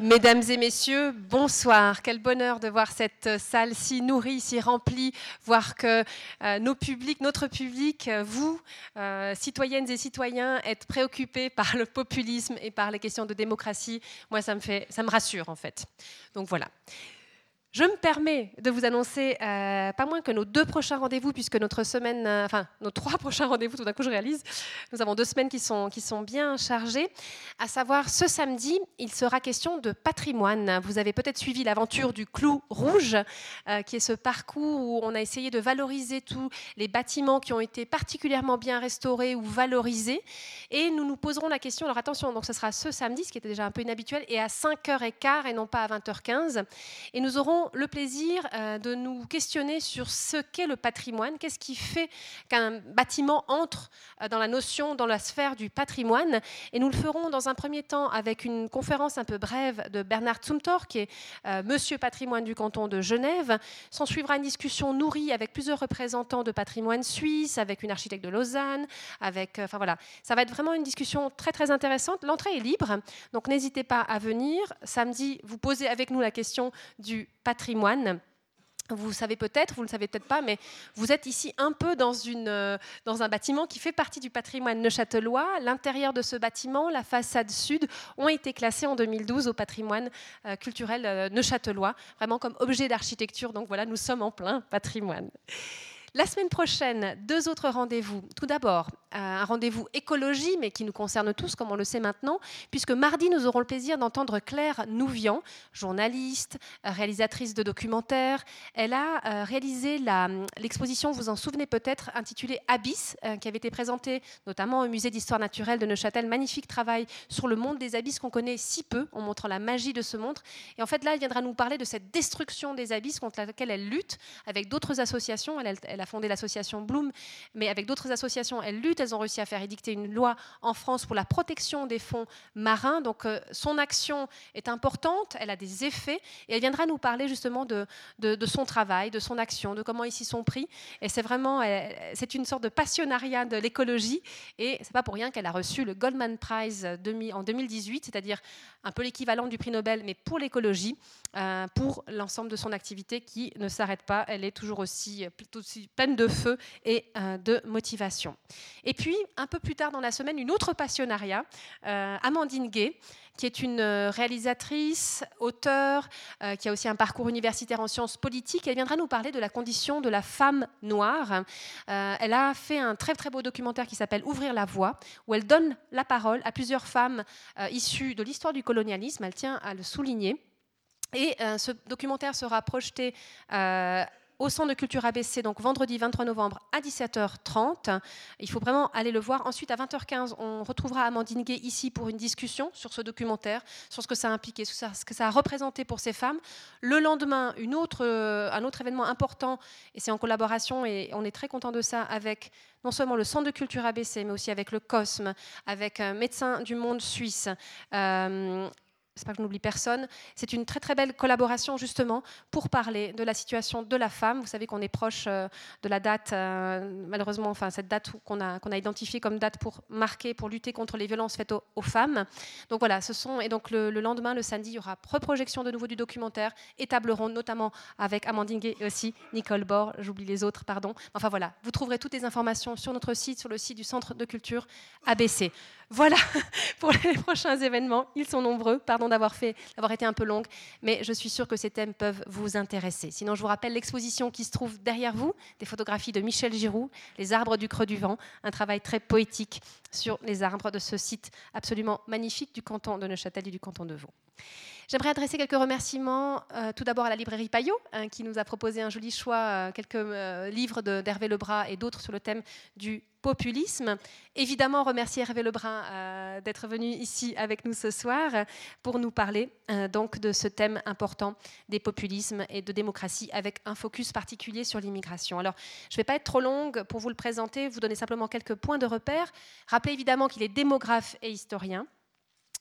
Mesdames et messieurs, bonsoir. Quel bonheur de voir cette salle si nourrie, si remplie, voir que euh, nos publics, notre public, euh, vous, euh, citoyennes et citoyens, êtes préoccupés par le populisme et par les questions de démocratie. Moi, ça me fait, ça me rassure en fait. Donc voilà. Je me permets de vous annoncer euh, pas moins que nos deux prochains rendez-vous, puisque notre semaine, euh, enfin nos trois prochains rendez-vous, tout d'un coup je réalise, nous avons deux semaines qui sont, qui sont bien chargées. À savoir, ce samedi, il sera question de patrimoine. Vous avez peut-être suivi l'aventure du Clou Rouge, euh, qui est ce parcours où on a essayé de valoriser tous les bâtiments qui ont été particulièrement bien restaurés ou valorisés. Et nous nous poserons la question, alors attention, donc ce sera ce samedi, ce qui était déjà un peu inhabituel, et à 5h15 et non pas à 20h15. Et nous aurons le plaisir euh, de nous questionner sur ce qu'est le patrimoine, qu'est-ce qui fait qu'un bâtiment entre euh, dans la notion, dans la sphère du patrimoine? Et nous le ferons dans un premier temps avec une conférence un peu brève de Bernard Zumthor, qui est euh, Monsieur Patrimoine du canton de Genève. S'en suivra une discussion nourrie avec plusieurs représentants de patrimoine suisse, avec une architecte de Lausanne, avec, enfin voilà, ça va être vraiment une discussion très très intéressante. L'entrée est libre, donc n'hésitez pas à venir. Samedi, vous posez avec nous la question du patrimoine. Vous savez peut-être, vous ne le savez peut-être pas, mais vous êtes ici un peu dans, une, euh, dans un bâtiment qui fait partie du patrimoine neuchâtelois. L'intérieur de ce bâtiment, la façade sud, ont été classés en 2012 au patrimoine euh, culturel euh, neuchâtelois, vraiment comme objet d'architecture. Donc voilà, nous sommes en plein patrimoine. La semaine prochaine, deux autres rendez-vous. Tout d'abord, euh, un rendez-vous écologie, mais qui nous concerne tous, comme on le sait maintenant, puisque mardi, nous aurons le plaisir d'entendre Claire Nouvian, journaliste, euh, réalisatrice de documentaires. Elle a euh, réalisé l'exposition, vous en souvenez peut-être, intitulée Abyss, qui avait été présentée notamment au musée d'histoire naturelle de Neuchâtel. Magnifique travail sur le monde des abysses qu'on connaît si peu, en montrant la magie de ce monde. Et en fait, là, elle viendra nous parler de cette destruction des abysses contre laquelle elle lutte avec d'autres associations. Elle, elle a fondé l'association Bloom, mais avec d'autres associations, elle lutte. Elles ont réussi à faire édicter une loi en France pour la protection des fonds marins. Donc euh, son action est importante, elle a des effets, et elle viendra nous parler justement de, de, son travail, de son action, de comment ils s'y sont pris. Et c'est vraiment, c'est une sorte de passionnariat de l'écologie, et c'est pas pour rien qu'elle a reçu le Goldman Prize en 2018, c'est-à-dire un peu l'équivalent du prix Nobel, mais pour l'écologie, euh, pour l'ensemble de son activité qui ne s'arrête pas. Elle est toujours aussi, aussi pleine de feu et euh, de motivation. Et puis, un peu plus tard dans la semaine, une autre passionnariat, euh, Amandine Gay, qui est une réalisatrice, auteure, qui a aussi un parcours universitaire en sciences politiques. Elle viendra nous parler de la condition de la femme noire. elle a fait un très très beau documentaire qui s'appelle Ouvrir la voie, où elle donne la parole à plusieurs femmes issues de l'histoire du colonialisme. Elle tient à le souligner. Et euh, ce documentaire sera projeté euh, au Centre de culture ABC, donc vendredi 23 novembre à 17h30. Il faut vraiment aller le voir. Ensuite, à 20h15, on retrouvera Amandine Gay ici pour une discussion sur ce documentaire, sur ce que ça a impliqué, sur ce que ça a représenté pour ces femmes. Le lendemain, une autre, euh, un autre événement important, et c'est en collaboration, et on est très content de ça, avec non seulement le Centre de culture ABC, mais aussi avec le COSME, avec un médecin du monde suisse j'espère que je n'oublie personne. C'est une très très belle collaboration justement pour parler de la situation de la femme. Vous savez qu'on est proche euh, de la date, euh, malheureusement, enfin cette date qu'on a, qu'on a identifiée comme date pour marquer, pour lutter contre les violences faites aux, femmes. Donc voilà, ce sont, et donc le, lendemain, le samedi, il y aura reprojection de nouveau du documentaire et table ronde, notamment avec Amandine Gay et aussi Nicole Bord, j'oublie les autres, pardon. Enfin voilà, vous trouverez toutes les informations sur notre site, sur le site du Centre de culture ABC. Voilà pour les prochains événements. Ils sont nombreux. Pardon d'avoir fait, d'avoir été un peu longue, mais je suis sûre que ces thèmes peuvent vous intéresser. Sinon, je vous rappelle l'exposition qui se trouve derrière vous, des photographies de Michel Giroux, Les arbres du creux du vent, un travail très poétique sur les arbres de ce site absolument magnifique du canton de Neuchâtel et du canton de Vaud. J'aimerais adresser quelques remerciements euh, tout d'abord à la librairie Payot, hein, qui nous a proposé un joli choix, euh, quelques euh, livres d'Hervé Lebras et d'autres sur le thème du populisme. Évidemment, remercier Hervé Lebrun d'être venu ici avec nous ce soir pour nous parler donc de ce thème important des populismes et de démocratie avec un focus particulier sur l'immigration. Alors, je ne vais pas être trop longue pour vous le présenter, vous donner simplement quelques points de repère. Rappelez évidemment qu'il est démographe et historien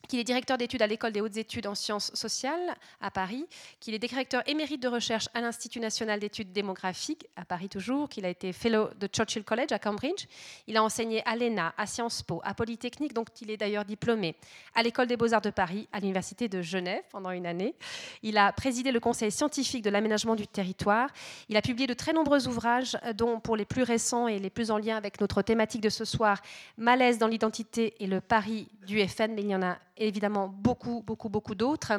qu'il est directeur d'études à l'École des hautes études en sciences sociales à Paris, qu'il est directeur émérite de recherche à l'Institut national d'études démographiques à Paris toujours, qu'il a été fellow de Churchill College à Cambridge. Il a enseigné à l'ENA, à Sciences Po, à Polytechnique, donc il est d'ailleurs diplômé, à l'École des beaux-arts de Paris, à l'Université de Genève pendant une année. Il a présidé le Conseil scientifique de l'aménagement du territoire. Il a publié de très nombreux ouvrages, dont pour les plus récents et les plus en lien avec notre thématique de ce soir, Malaise dans l'identité et le Paris du FN, mais il y en a évidemment beaucoup, beaucoup, beaucoup d'autres.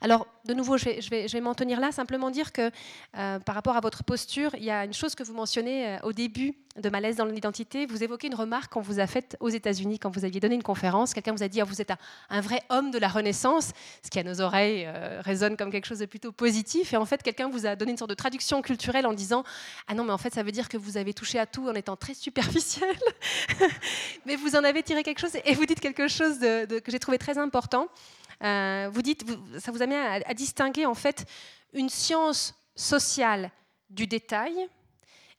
Alors, de nouveau, je vais m'en tenir là, simplement dire que euh, par rapport à votre posture, il y a une chose que vous mentionnez euh, au début de Malaise dans l'identité. Vous évoquez une remarque qu'on vous a faite aux États-Unis quand vous aviez donné une conférence. Quelqu'un vous a dit ah, Vous êtes un, vrai homme de la Renaissance, ce qui à nos oreilles euh, résonne comme quelque chose de plutôt positif. Et en fait, quelqu'un vous a donné une sorte de traduction culturelle en disant Ah non, mais en fait, ça veut dire que vous avez touché à tout en étant très superficiel. mais vous en avez tiré quelque chose et vous dites quelque chose de, que j'ai trouvé très important. Euh, vous dites, ça vous amène à, à distinguer en fait une science sociale du détail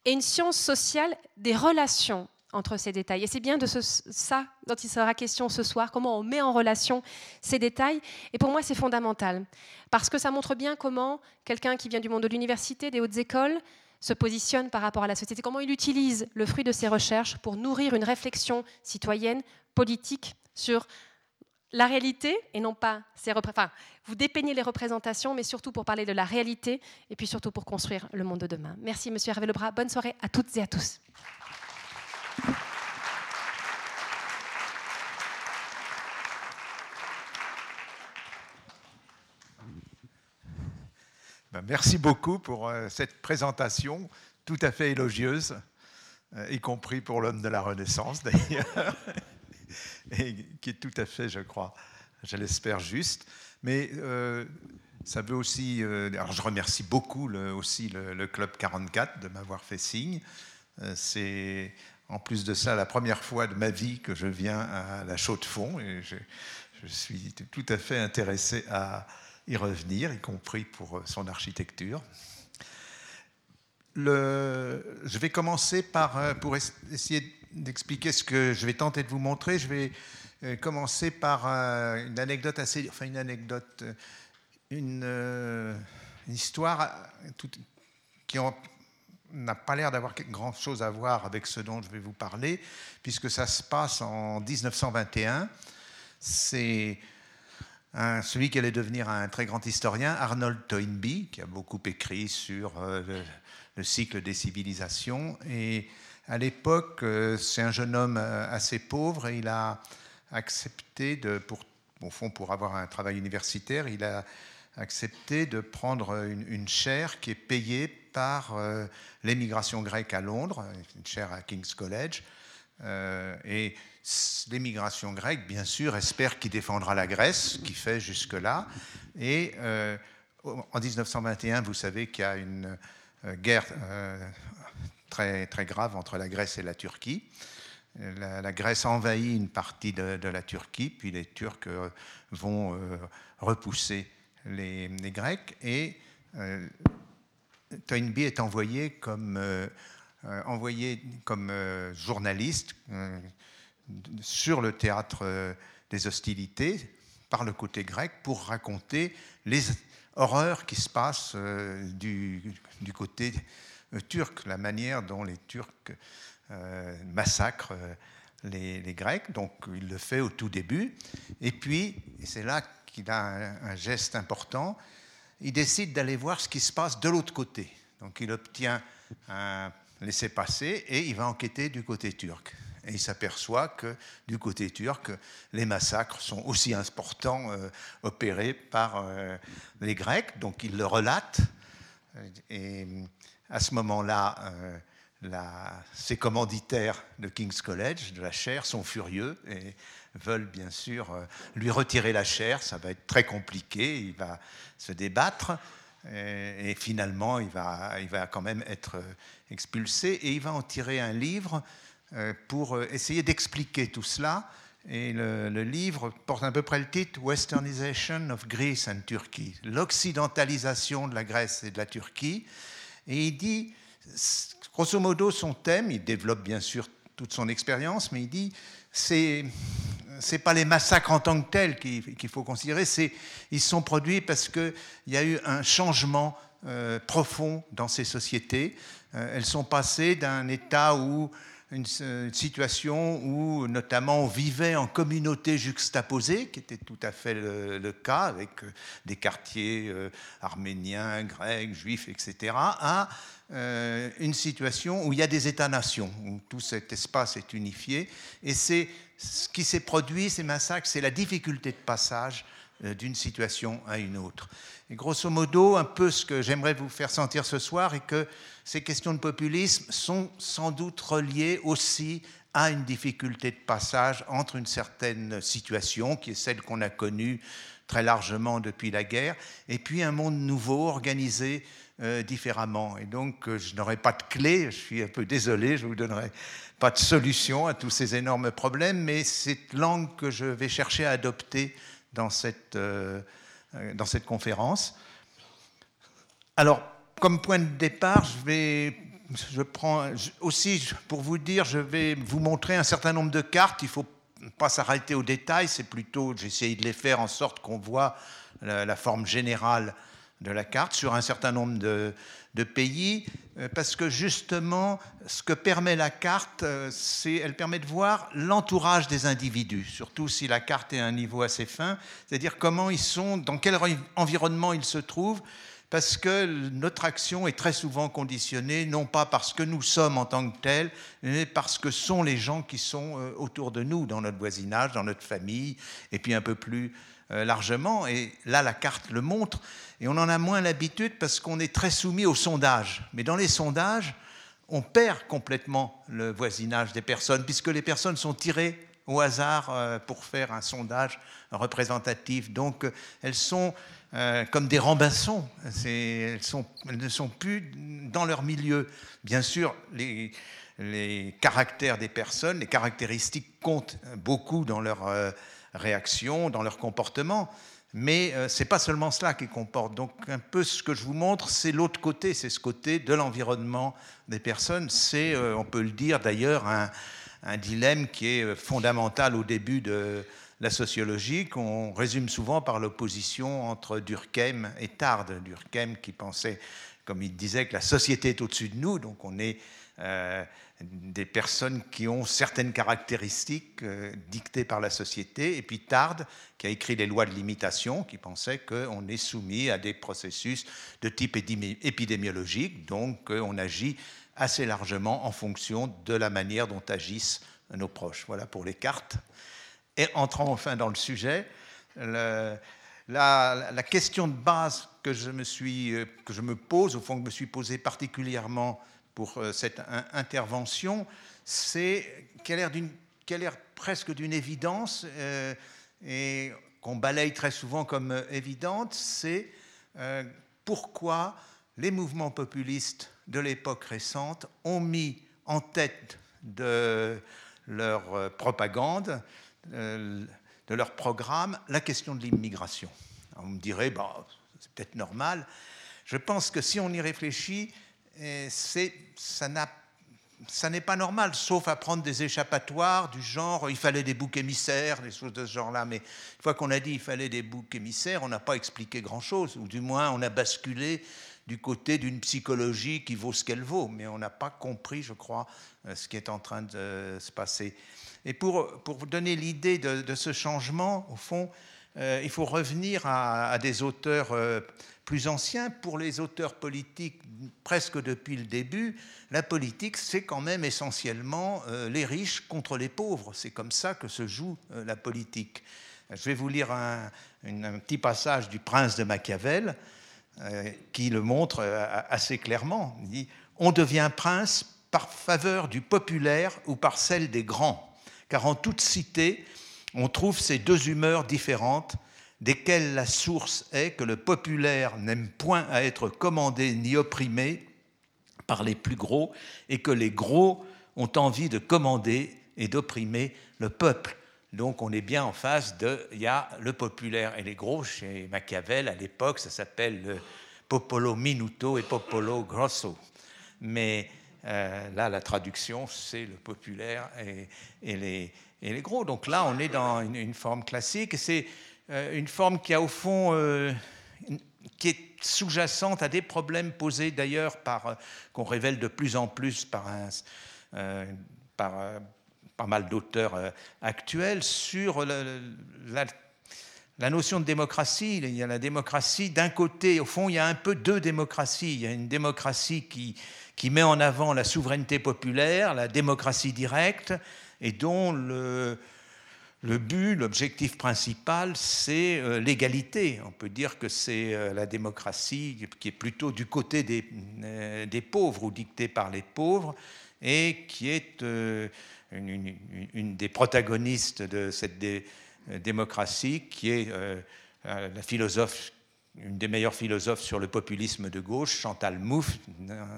et une science sociale des relations entre ces détails. Et c'est bien de ça dont il sera question ce soir, comment on met en relation ces détails. Et pour moi, c'est fondamental, parce que ça montre bien comment quelqu'un qui vient du monde de l'université, des hautes écoles, se positionne par rapport à la société, comment il utilise le fruit de ses recherches pour nourrir une réflexion citoyenne, politique, sur la réalité et non pas ces enfin, vous dépeignez les représentations, mais surtout pour parler de la réalité et puis surtout pour construire le monde de demain. Merci, Monsieur Hervé Lebras. Bonne soirée à toutes et à tous. Ben, merci beaucoup pour euh, cette présentation tout à fait élogieuse, euh, y compris pour l'homme de la Renaissance d'ailleurs et qui est tout à fait, je crois, je l'espère juste. Mais euh, ça veut aussi. Euh, alors je remercie beaucoup aussi le, Club 44 de m'avoir fait signe. Euh, c'est en plus de ça la première fois de ma vie que je viens à la Chaux de Fonds et je suis tout à fait intéressé à y revenir, y compris pour son architecture. Je vais commencer par, pour essayer d'expliquer ce que je vais tenter de vous montrer, je vais euh, commencer par euh, une anecdote assez, enfin une anecdote, euh, une, histoire qui n'a pas l'air d'avoir grand chose à voir avec ce dont je vais vous parler, puisque ça se passe en 1921. C'est celui qui allait devenir un très grand historien, Arnold Toynbee, qui a beaucoup écrit sur le cycle des civilisations. Et à l'époque, euh, c'est un jeune homme euh, assez pauvre et il a accepté, pour, au fond, pour avoir un travail universitaire, il a accepté de prendre une, chaire qui est payée par euh, l'émigration grecque à Londres, une chaire à King's College. et l'émigration grecque, bien sûr, espère qu'il défendra la Grèce, ce qu'il fait jusque-là. Et en 1921, vous savez qu'il y a une guerre très, très grave entre la Grèce et la Turquie. La, Grèce envahit une partie de, la Turquie, puis les Turcs euh, vont euh, repousser les, Grecs, et euh, Toynbee est envoyé comme, envoyé comme journaliste sur le théâtre des hostilités par le côté grec pour raconter les horreurs qui se passent du, du côté euh, turc, la manière dont les Turcs euh, massacrent euh, les, Grecs. Donc il le fait au tout début. Et puis, c'est là qu'il a un, geste important, il décide d'aller voir ce qui se passe de l'autre côté. Donc il obtient un laissez-passer et il va enquêter du côté turc. Et il s'aperçoit que du côté turc, les massacres sont aussi importants opérés par les Grecs. Donc il le relate. Et à ce moment-là, euh, ces commanditaires de King's College, de la chaire, sont furieux et veulent bien sûr euh, lui retirer la chaire. Ça va être très compliqué, il va se débattre et, finalement il va, quand même être expulsé et il va en tirer un livre euh, pour essayer d'expliquer tout cela. Et le, livre porte à peu près le titre Westernization of Greece and Turkey, l'occidentalisation de la Grèce et de la Turquie. Et il dit, grosso modo, son thème, il développe bien sûr toute son expérience, mais il dit, c'est c'est pas les massacres en tant que tels qu'il faut considérer, c'est ils sont produits parce qu'il y a eu un changement euh, profond dans ces sociétés. Euh, elles sont passées d'un état où une, situation où notamment on vivait en communauté juxtaposée, qui était tout à fait le, cas avec euh, des quartiers arméniens, grecs, juifs, etc., à une situation où il y a des États-nations, où tout cet espace est unifié. Et c'est ce qui s'est produit, ces massacres, c'est la difficulté de passage euh, d'une situation à une autre. Et grosso modo, un peu ce que j'aimerais vous faire sentir ce soir est que ces questions de populisme sont sans doute reliées aussi à une difficulté de passage entre une certaine situation, qui est celle qu'on a connue très largement depuis la guerre, et puis un monde nouveau organisé euh, différemment. Et donc, euh, je n'aurai pas de clé, je suis un peu désolé, je vous donnerai pas de solution à tous ces énormes problèmes, mais cette langue que je vais chercher à adopter dans cette, euh, dans cette conférence. Alors, comme point de départ, je vais, je prends aussi pour vous dire, je vais vous montrer un certain nombre de cartes. Il ne faut pas s'arrêter aux détails, c'est plutôt, j'essaye de les faire en sorte qu'on voit la, forme générale de la carte sur un certain nombre de, pays, euh, parce que justement, ce que permet la carte, euh, c'est elle permet de voir l'entourage des individus, surtout si la carte est à un niveau assez fin, c'est-à-dire comment ils sont, dans quel environnement ils se trouvent, parce que notre action est très souvent conditionnée, non pas parce que nous sommes en tant que tels, mais parce que sont les gens qui sont euh, autour de nous, dans notre voisinage, dans notre famille, et puis un peu plus largement. Et là, la carte le montre. Et on en a moins l'habitude parce qu'on est très soumis aux sondages. Mais dans les sondages, on perd complètement le voisinage des personnes, puisque les personnes sont tirées au hasard euh, pour faire un sondage représentatif. Donc euh, elles sont euh, comme des rambassons, elles, ne sont plus dans leur milieu. Bien sûr, les, caractères des personnes, les caractéristiques comptent beaucoup dans leur réaction, dans leur comportement, mais euh, ce n'est pas seulement cela qui comporte. Donc un peu ce que je vous montre, c'est l'autre côté, c'est ce côté de l'environnement des personnes. C'est, euh, on peut le dire d'ailleurs, un, dilemme qui est euh, fondamental au début de la sociologie, qu'on résume souvent par l'opposition entre Durkheim et Tarde. Durkheim qui pensait, comme il disait, que la société est au-dessus de nous, donc on est des personnes qui ont certaines caractéristiques euh, dictées par la société, et puis Tarde, qui a écrit les lois de l'imitation, qui pensait qu'on est soumis à des processus de type épidémiologique, donc euh, on agit assez largement en fonction de la manière dont agissent nos proches. Voilà pour les cartes. Et entrant enfin dans le sujet, la, question de base que je, me suis, euh, que je me pose, au fond que je me suis posé particulièrement pour euh, cette intervention, c'est qu'elle a l'air presque d'une évidence euh, et qu'on balaye très souvent comme euh, évidente, c'est pourquoi les mouvements populistes de l'époque récente ont mis en tête de leur propagande, de leur programme, la question de l'immigration. On me dirait, bah, c'est peut-être normal. Je pense que si on y réfléchit, ça n'est pas normal, sauf à prendre des échappatoires du genre il fallait des boucs émissaires, des choses de ce genre-là. Mais une fois qu'on a dit il fallait des boucs émissaires, on n'a pas expliqué grand-chose, ou du moins on a basculé du côté d'une psychologie qui vaut ce qu'elle vaut, mais on n'a pas compris, je crois, euh, ce qui est en train de se passer. Et pour, pour vous donner l'idée de, ce changement, au fond, euh, il faut revenir à, des auteurs euh, plus anciens. Pour les auteurs politiques, presque depuis le début, la politique, c'est quand même essentiellement euh, les riches contre les pauvres. C'est comme ça que se joue la politique. Je vais vous lire un, petit passage du Prince de Machiavel qui le montre assez clairement. Il dit On devient prince par faveur du populaire ou par celle des grands, car en toute cité, on trouve ces deux humeurs différentes, desquelles la source est que le populaire n'aime point à être commandé ni opprimé par les plus gros, et que les gros ont envie de commander et d'opprimer le peuple. Donc on est bien en face de, il y a le populaire et les gros, chez Machiavel à l'époque, ça s'appelle le popolo minuto et popolo grosso. Mais euh, là, la traduction, c'est le populaire et, les, gros. Donc là, on est dans une, forme classique. C'est une forme qui a au fond, qui est sous-jacente à des problèmes posés d'ailleurs par qu'on révèle de plus en plus par par pas mal d'auteurs actuels sur la la notion de démocratie, il y a la démocratie d'un côté, au fond, il y a un peu deux démocraties. Il y a une démocratie qui, qui met en avant la souveraineté populaire, la démocratie directe, et dont le, le but, l'objectif principal, c'est euh, l'égalité. On peut dire que c'est euh, la démocratie qui est plutôt du côté des, euh, des, pauvres ou dictée par les pauvres, et qui est une, des protagonistes de cette démocratie qui est la philosophe, une des meilleures philosophes sur le populisme de gauche, Chantal Mouffe,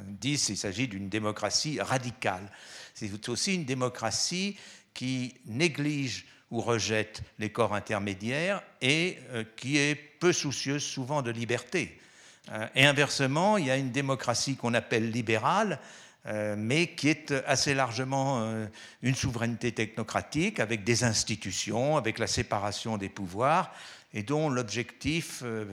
dit qu'il s'agit d'une démocratie radicale. C'est aussi une démocratie qui néglige ou rejette les corps intermédiaires et qui est peu soucieuse souvent de liberté. Et inversement, il y a une démocratie qu'on appelle libérale, euh, mais qui est assez largement euh, une souveraineté technocratique avec des institutions, avec la séparation des pouvoirs, et dont l'objectif euh,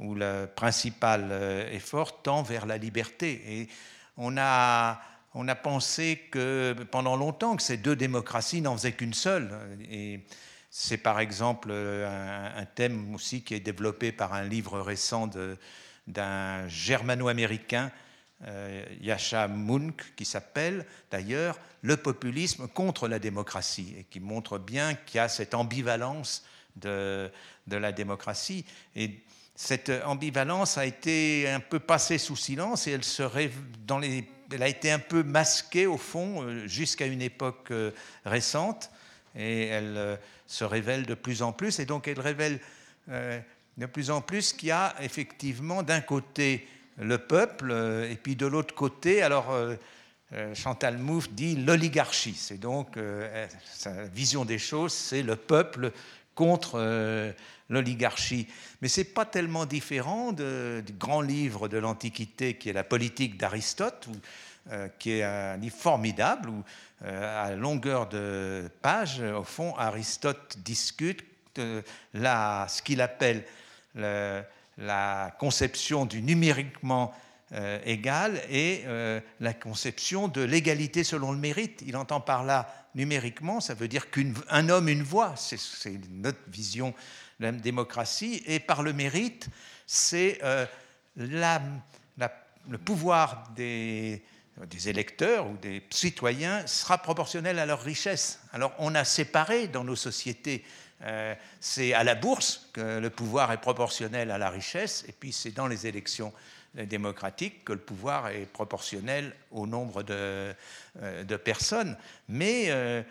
ou le principal effort tend vers la liberté. Et on a, on a pensé que pendant longtemps que ces deux démocraties n'en faisaient qu'une seule. Et c'est par exemple un, thème aussi qui est développé par un livre récent d'un germano-américain euh, Yasha Munk, qui s'appelle d'ailleurs Le populisme contre la démocratie, et qui montre bien qu'il y a cette ambivalence de, de, la démocratie. Et cette ambivalence a été un peu passée sous silence et elle, serait dans les, elle a été un peu masquée au fond euh, jusqu'à une époque euh, récente et elle se révèle de plus en plus. Et donc elle révèle de plus en plus qu'il y a effectivement d'un côté le peuple, euh, et puis de l'autre côté, alors euh, euh, Chantal Mouffe dit l'oligarchie. C'est donc sa vision des choses, c'est le peuple contre l'oligarchie. Mais ce n'est pas tellement différent du grand livre de l'Antiquité qui est la politique d'Aristote, qui est un livre formidable où, à longueur de page, au fond, Aristote discute la, ce qu'il appelle le, la conception du numériquement euh, égal et euh, la conception de l'égalité selon le mérite. Il entend par là numériquement, ça veut dire qu'un homme, une voix, c'est notre vision de la démocratie, et par le mérite, c'est euh, le pouvoir des, électeurs ou des citoyens sera proportionnel à leur richesse. Alors on a séparé dans nos sociétés euh, c'est à la bourse que le pouvoir est proportionnel à la richesse, et puis c'est dans les élections démocratiques que le pouvoir est proportionnel au nombre de, euh, personnes. Mais euh,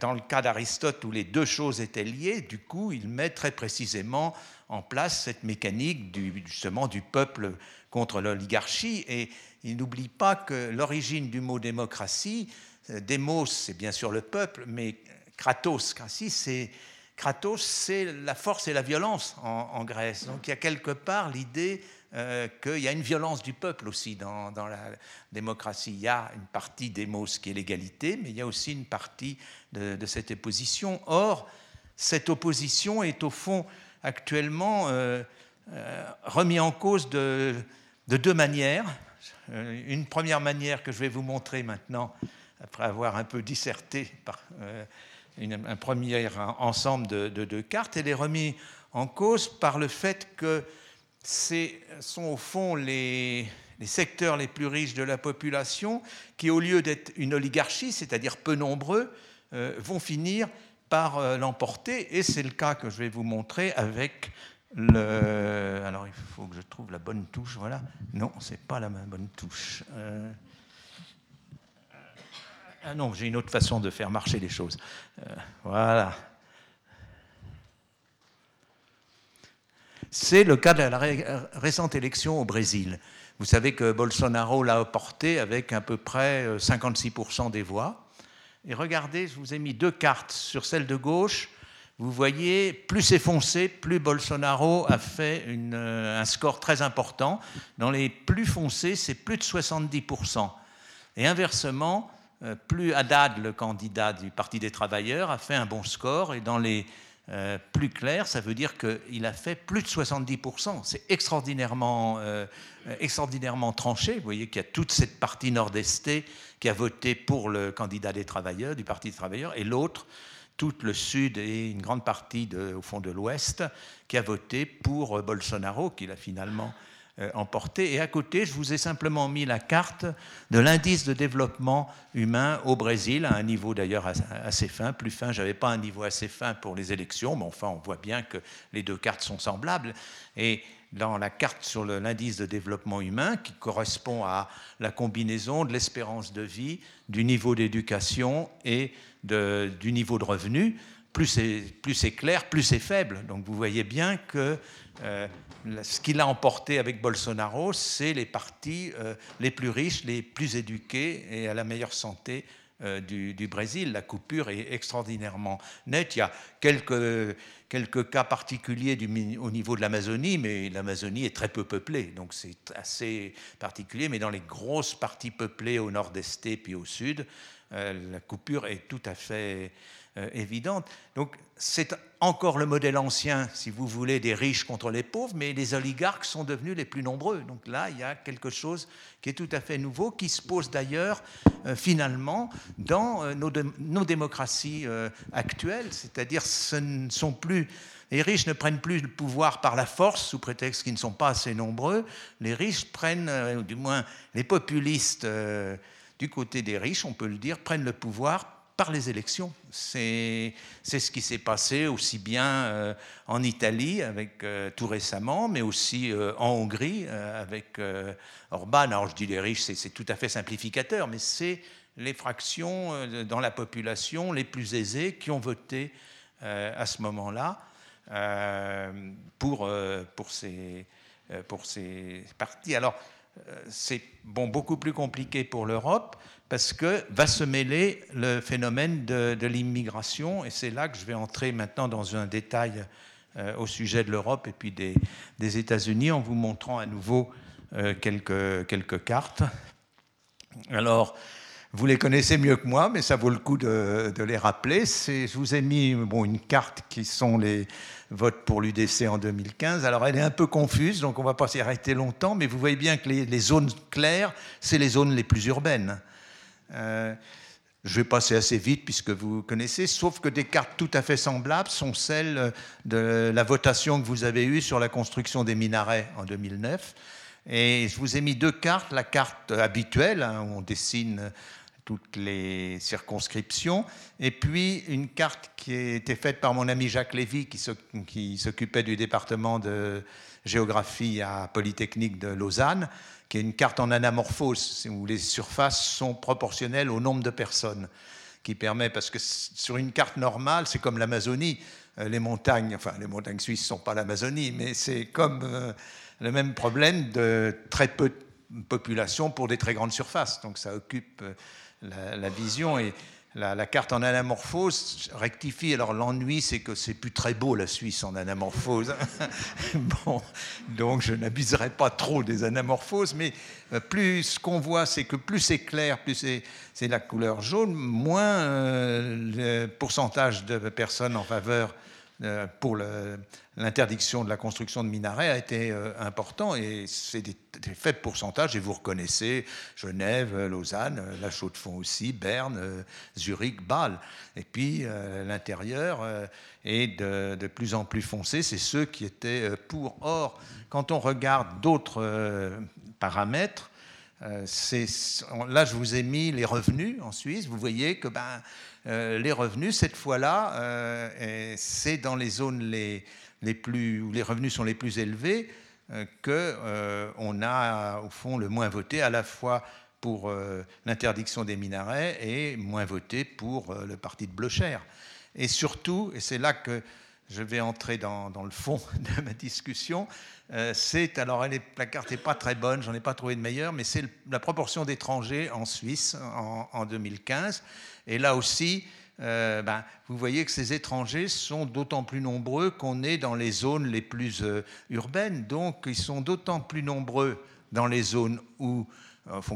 dans le cas d'Aristote, où les deux choses étaient liées, du coup, il met très précisément en place cette mécanique du, justement du peuple contre l'oligarchie, et il n'oublie pas que l'origine du mot démocratie, démos, c'est bien sûr le peuple, mais kratos, c'est Kratos, c'est la force et la violence en, Grèce. Donc il y a quelque part l'idée euh, qu'il y a une violence du peuple aussi dans, la démocratie. Il y a une partie démos qui est l'égalité, mais il y a aussi une partie de, cette opposition. Or, cette opposition est au fond actuellement euh, euh, remise en cause de, deux manières. Une première manière que je vais vous montrer maintenant, après avoir un peu disserté par un premier ensemble de, de, cartes. Elle est remise en cause par le fait que sont au fond les, secteurs les plus riches de la population qui, au lieu d'être une oligarchie, c'est-à-dire peu nombreux, euh, vont finir par euh, l'emporter. Et c'est le cas que je vais vous montrer avec le. Alors, il faut que je trouve la bonne touche. Voilà. Non, c'est pas la bonne touche. Euh, ah non, j'ai une autre façon de faire marcher les choses. Voilà. C'est le cas de la récente élection au Brésil. Vous savez que Bolsonaro l'a porté avec à peu près 56% euh, des voix. Et regardez, je vous ai mis deux cartes. Sur celle de gauche, vous voyez, plus c'est foncé, plus Bolsonaro a fait euh, un score très important. Dans les plus foncés, c'est plus de 70%. Et inversement, plus Haddad, le candidat du Parti des travailleurs, a fait un bon score, et dans les plus clairs, ça veut dire qu'il a fait plus de 70%. C'est extraordinairement, extraordinairement tranché. Vous voyez qu'il y a toute cette partie nord-estée qui a voté pour le candidat des travailleurs, du Parti des travailleurs, et l'autre tout le sud et une grande partie au fond de l'ouest qui a voté pour euh, Bolsonaro, qu'il a finalement euh, emporté. Et à côté, je vous ai simplement mis la carte de l'indice de développement humain au Brésil, à un niveau d'ailleurs assez fin, plus fin. Je n'avais pas un niveau assez fin pour les élections, mais enfin, on voit bien que les deux cartes sont semblables. Et dans la carte sur l'indice de développement humain, qui correspond à la combinaison de l'espérance de vie, du niveau d'éducation et du niveau de revenu, plus c'est clair, plus c'est faible. Donc vous voyez bien que euh, ce qu'il a emporté avec Bolsonaro, c'est les partis euh, les plus riches, les plus éduqués et à la meilleure santé euh, du, Brésil. La coupure est extraordinairement nette. Il y a quelques, quelques cas particuliers au niveau de l'Amazonie, mais l'Amazonie est très peu peuplée, donc c'est assez particulier. Mais dans les grosses parties peuplées au nord-est et puis au sud, la coupure est tout à fait euh, évidente. Donc c'est encore le modèle ancien, si vous voulez, des riches contre les pauvres, mais les oligarques sont devenus les plus nombreux. Donc là, il y a quelque chose qui est tout à fait nouveau, qui se pose d'ailleurs euh, finalement dans euh, nos, démocraties actuelles, c'est-à-dire ce ne sont plus les riches ne prennent plus le pouvoir par la force, sous prétexte qu'ils ne sont pas assez nombreux. Les riches prennent, ou du moins les populistes du côté des riches, on peut le dire, prennent le pouvoir par les élections. C'est ce qui s'est passé aussi bien euh, en Italie, avec euh, tout récemment, mais aussi euh, en Hongrie, avec Orban. Alors je dis les riches, c'est tout à fait simplificateur, mais c'est les fractions dans la population les plus aisées qui ont voté à ce moment-là pour, pour, ces, pour ces partis. Alors, c'est bon, beaucoup plus compliqué pour l'Europe parce que va se mêler le phénomène de, l'immigration, et c'est là que je vais entrer maintenant dans un détail euh, au sujet de l'Europe et puis des, États-Unis, en vous montrant à nouveau euh, quelques, cartes. Alors, vous les connaissez mieux que moi, mais ça vaut le coup de, les rappeler. Je vous ai mis bon, une carte qui sont les votes pour l'UDC en 2015. Alors elle est un peu confuse, donc on ne va pas s'y arrêter longtemps, mais vous voyez bien que les zones claires, c'est les zones les plus urbaines. Euh, je vais passer assez vite puisque vous connaissez, sauf que des cartes tout à fait semblables sont celles de la votation que vous avez eue sur la construction des minarets en 2009. Et je vous ai mis deux cartes, la carte habituelle, hein, où on dessine toutes les circonscriptions, et puis une carte qui a été faite par mon ami Jacques Lévy, qui s'occupait du département de géographie à Polytechnique de Lausanne, qui est une carte en anamorphose, où les surfaces sont proportionnelles au nombre de personnes, qui permet, parce que sur une carte normale, c'est comme l'Amazonie, euh, les montagnes, enfin les montagnes suisses ne sont pas l'Amazonie, mais c'est comme euh, le même problème de très peu de population pour des très grandes surfaces. Donc ça occupe euh, la, vision et la, carte en anamorphose rectifie. Alors l'ennui, c'est que c'est plus très beau la Suisse en anamorphose. bon, donc je n'abuserai pas trop des anamorphoses, mais euh, plus ce qu'on voit, c'est que plus c'est clair, plus c'est la couleur jaune, moins euh, le pourcentage de personnes en faveur pour l'interdiction de la construction de minarets a été euh, important et c'est des, faibles pourcentages et vous reconnaissez Genève, Lausanne, La Chaux-de-Fonds aussi, Berne, Zurich, Bâle. Et puis l'intérieur est de, plus en plus foncé, c'est ceux qui étaient pour. Or, quand on regarde d'autres paramètres, là je vous ai mis les revenus en Suisse, vous voyez que ben, euh, les revenus, cette fois-là, euh, c'est dans les zones les, les, plus, où les revenus sont les plus élevés euh, qu'on a, au fond, le moins voté à la fois pour l'interdiction des minarets et moins voté pour le parti de Blocher. Et surtout, et c'est là que je vais entrer dans, le fond de ma discussion, c'est, alors elle la carte n'est pas très bonne, j'en ai pas trouvé de meilleure, mais c'est la proportion d'étrangers en Suisse en 2015. Et là aussi, euh, ben, vous voyez que ces étrangers sont d'autant plus nombreux qu'on est dans les zones les plus euh, urbaines. Donc, ils sont d'autant plus nombreux dans les zones où,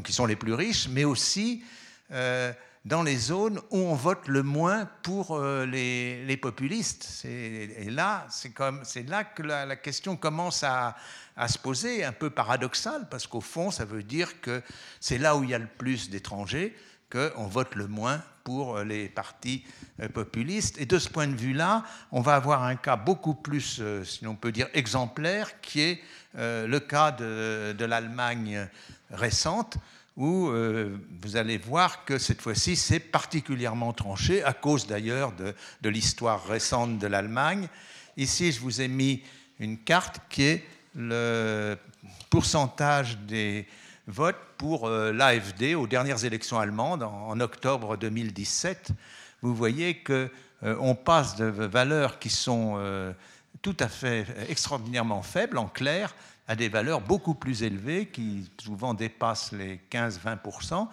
qui sont les plus riches, mais aussi dans les zones où on vote le moins pour les, populistes. Et là, c'est là que la, question commence à, à, se poser, un peu paradoxal, parce qu'au fond, ça veut dire que c'est là où il y a le plus d'étrangers qu'on vote le moins pour les partis populistes. Et de ce point de vue-là, on va avoir un cas beaucoup plus, si l'on peut dire, exemplaire, qui est le cas de, l'Allemagne récente, où euh, vous allez voir que cette fois-ci, c'est particulièrement tranché, à cause d'ailleurs de l'histoire récente de l'Allemagne. Ici, je vous ai mis une carte qui est le pourcentage des votes pour euh, l'AFD aux dernières élections allemandes en, octobre 2017. Vous voyez qu'on euh, passe de valeurs qui sont euh, tout à fait extraordinairement faibles, en clair, à des valeurs beaucoup plus élevées qui souvent dépassent les 15-20%.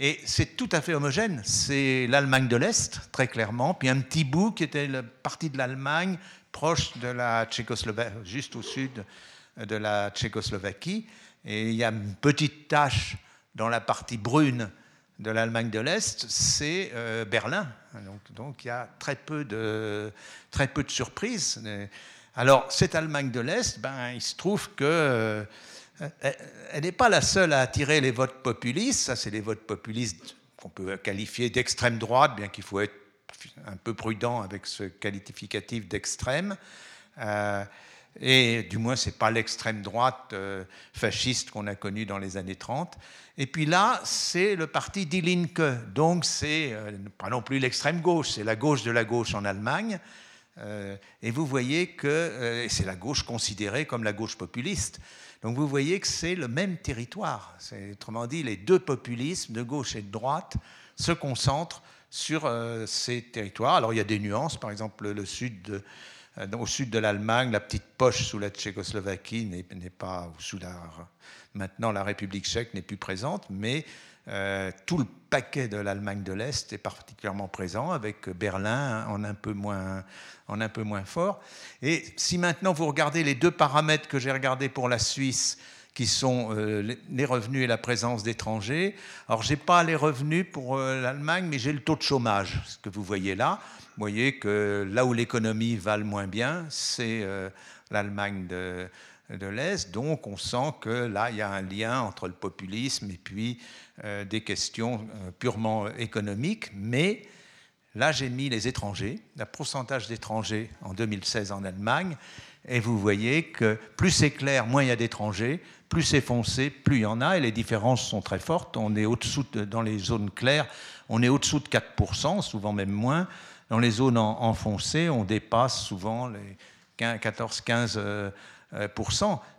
Et c'est tout à fait homogène. C'est l'Allemagne de l'Est, très clairement, puis un petit bout qui était la partie de l'Allemagne proche de la Tchécoslovaquie, juste au sud de la Tchécoslovaquie. Et il y a une petite tache dans la partie brune de l'Allemagne de l'Est, c'est euh, Berlin. Donc, il y a très peu de, très peu de surprises. Alors, cette Allemagne de l'Est, ben, il se trouve que euh, elle n'est pas la seule à attirer les votes populistes. Ça, c'est les votes populistes qu'on peut qualifier d'extrême droite, bien qu'il faut être un peu prudent avec ce qualificatif d'extrême. Euh, et du moins, ce n'est pas l'extrême droite euh, fasciste qu'on a connue dans les années 30. Et puis là, c'est le parti Die Linke. Donc, c'est euh, pas non plus l'extrême gauche, c'est la gauche de la gauche en Allemagne. Euh, et vous voyez que euh, c'est la gauche considérée comme la gauche populiste. Donc vous voyez que c'est le même territoire. Autrement dit, les deux populismes, de gauche et de droite, se concentrent sur ces territoires. Alors il y a des nuances, par exemple le sud de, au sud de l'Allemagne, la petite poche sous la Tchécoslovaquie n'est pas, sous la, maintenant la République tchèque n'est plus présente, mais euh, tout le paquet de l'Allemagne de l'Est est particulièrement présent, avec Berlin en un, peu moins, fort. Et si maintenant vous regardez les deux paramètres que j'ai regardés pour la Suisse, qui sont euh, les revenus et la présence d'étrangers, alors je n'ai pas les revenus pour euh, l'Allemagne, mais j'ai le taux de chômage, ce que vous voyez là. Vous voyez que là où l'économie va le moins bien, c'est l'Allemagne de, de l'Est. Donc on sent que là, il y a un lien entre le populisme et puis euh, des questions euh, purement économiques. Mais là, j'ai mis les étrangers, le pourcentage d'étrangers en 2016 en Allemagne. Et vous voyez que plus c'est clair, moins il y a d'étrangers, plus c'est foncé, plus il y en a, et les différences sont très fortes. On est au-dessous, dans les zones claires, on est au-dessous de 4%, souvent même moins. Dans les zones enfoncées, on dépasse souvent les 14-15%. Euh,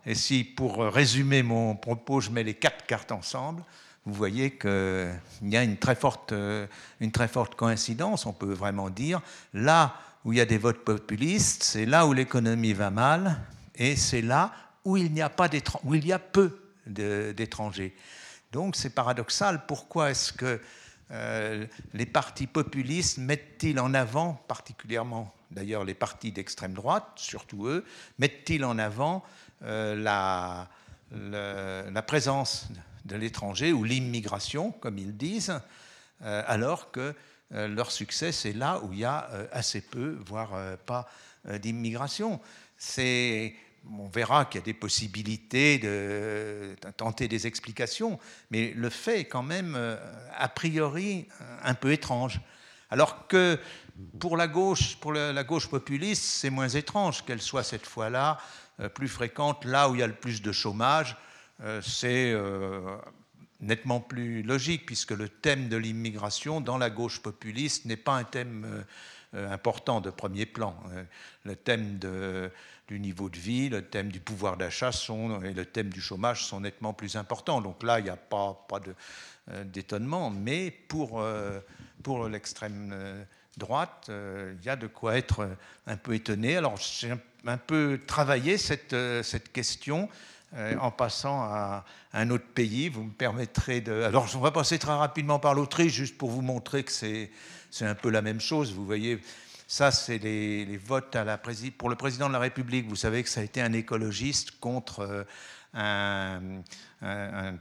Et si, pour résumer mon propos, je mets les quatre cartes ensemble, vous voyez qu'il y a une très, forte, euh, une très forte coïncidence, on peut vraiment dire. Là où il y a des votes populistes, c'est là où l'économie va mal, et c'est là où il, n'y a pas où il y a peu d'étrangers. Donc c'est paradoxal. Pourquoi est-ce que euh, les partis populistes mettent-ils en avant, particulièrement d'ailleurs les partis d'extrême droite, surtout eux, mettent-ils en avant euh, la, présence de l'étranger ou l'immigration, comme ils disent, euh, alors que leur succès, c'est là où il y a assez peu, voire pas d'immigration? On verra qu'il y a des possibilités de, tenter des explications, mais le fait est quand même, euh, a priori, un peu étrange. Alors que pour la gauche, pour la gauche populiste, c'est moins étrange qu'elle soit cette fois-là euh, plus fréquente là où il y a le plus de chômage. Euh, c'est nettement plus logique puisque le thème de l'immigration dans la gauche populiste n'est pas un thème important de premier plan. Le thème de, du niveau de vie, le thème du pouvoir d'achat et le thème du chômage sont nettement plus importants. Donc là, il n'y a pas, pas euh, d'étonnement, mais pour, euh, pour l'extrême euh, droite, il y a de quoi être un peu étonné. Alors j'ai un peu travaillé cette, cette question en passant à un autre pays. Vous me permettrez de... Alors on va passer très rapidement par l'Autriche, juste pour vous montrer que c'est un peu la même chose. Vous voyez, ça, c'est les, votes pour le président de la République. Vous savez que ça a été un écologiste contre euh, un,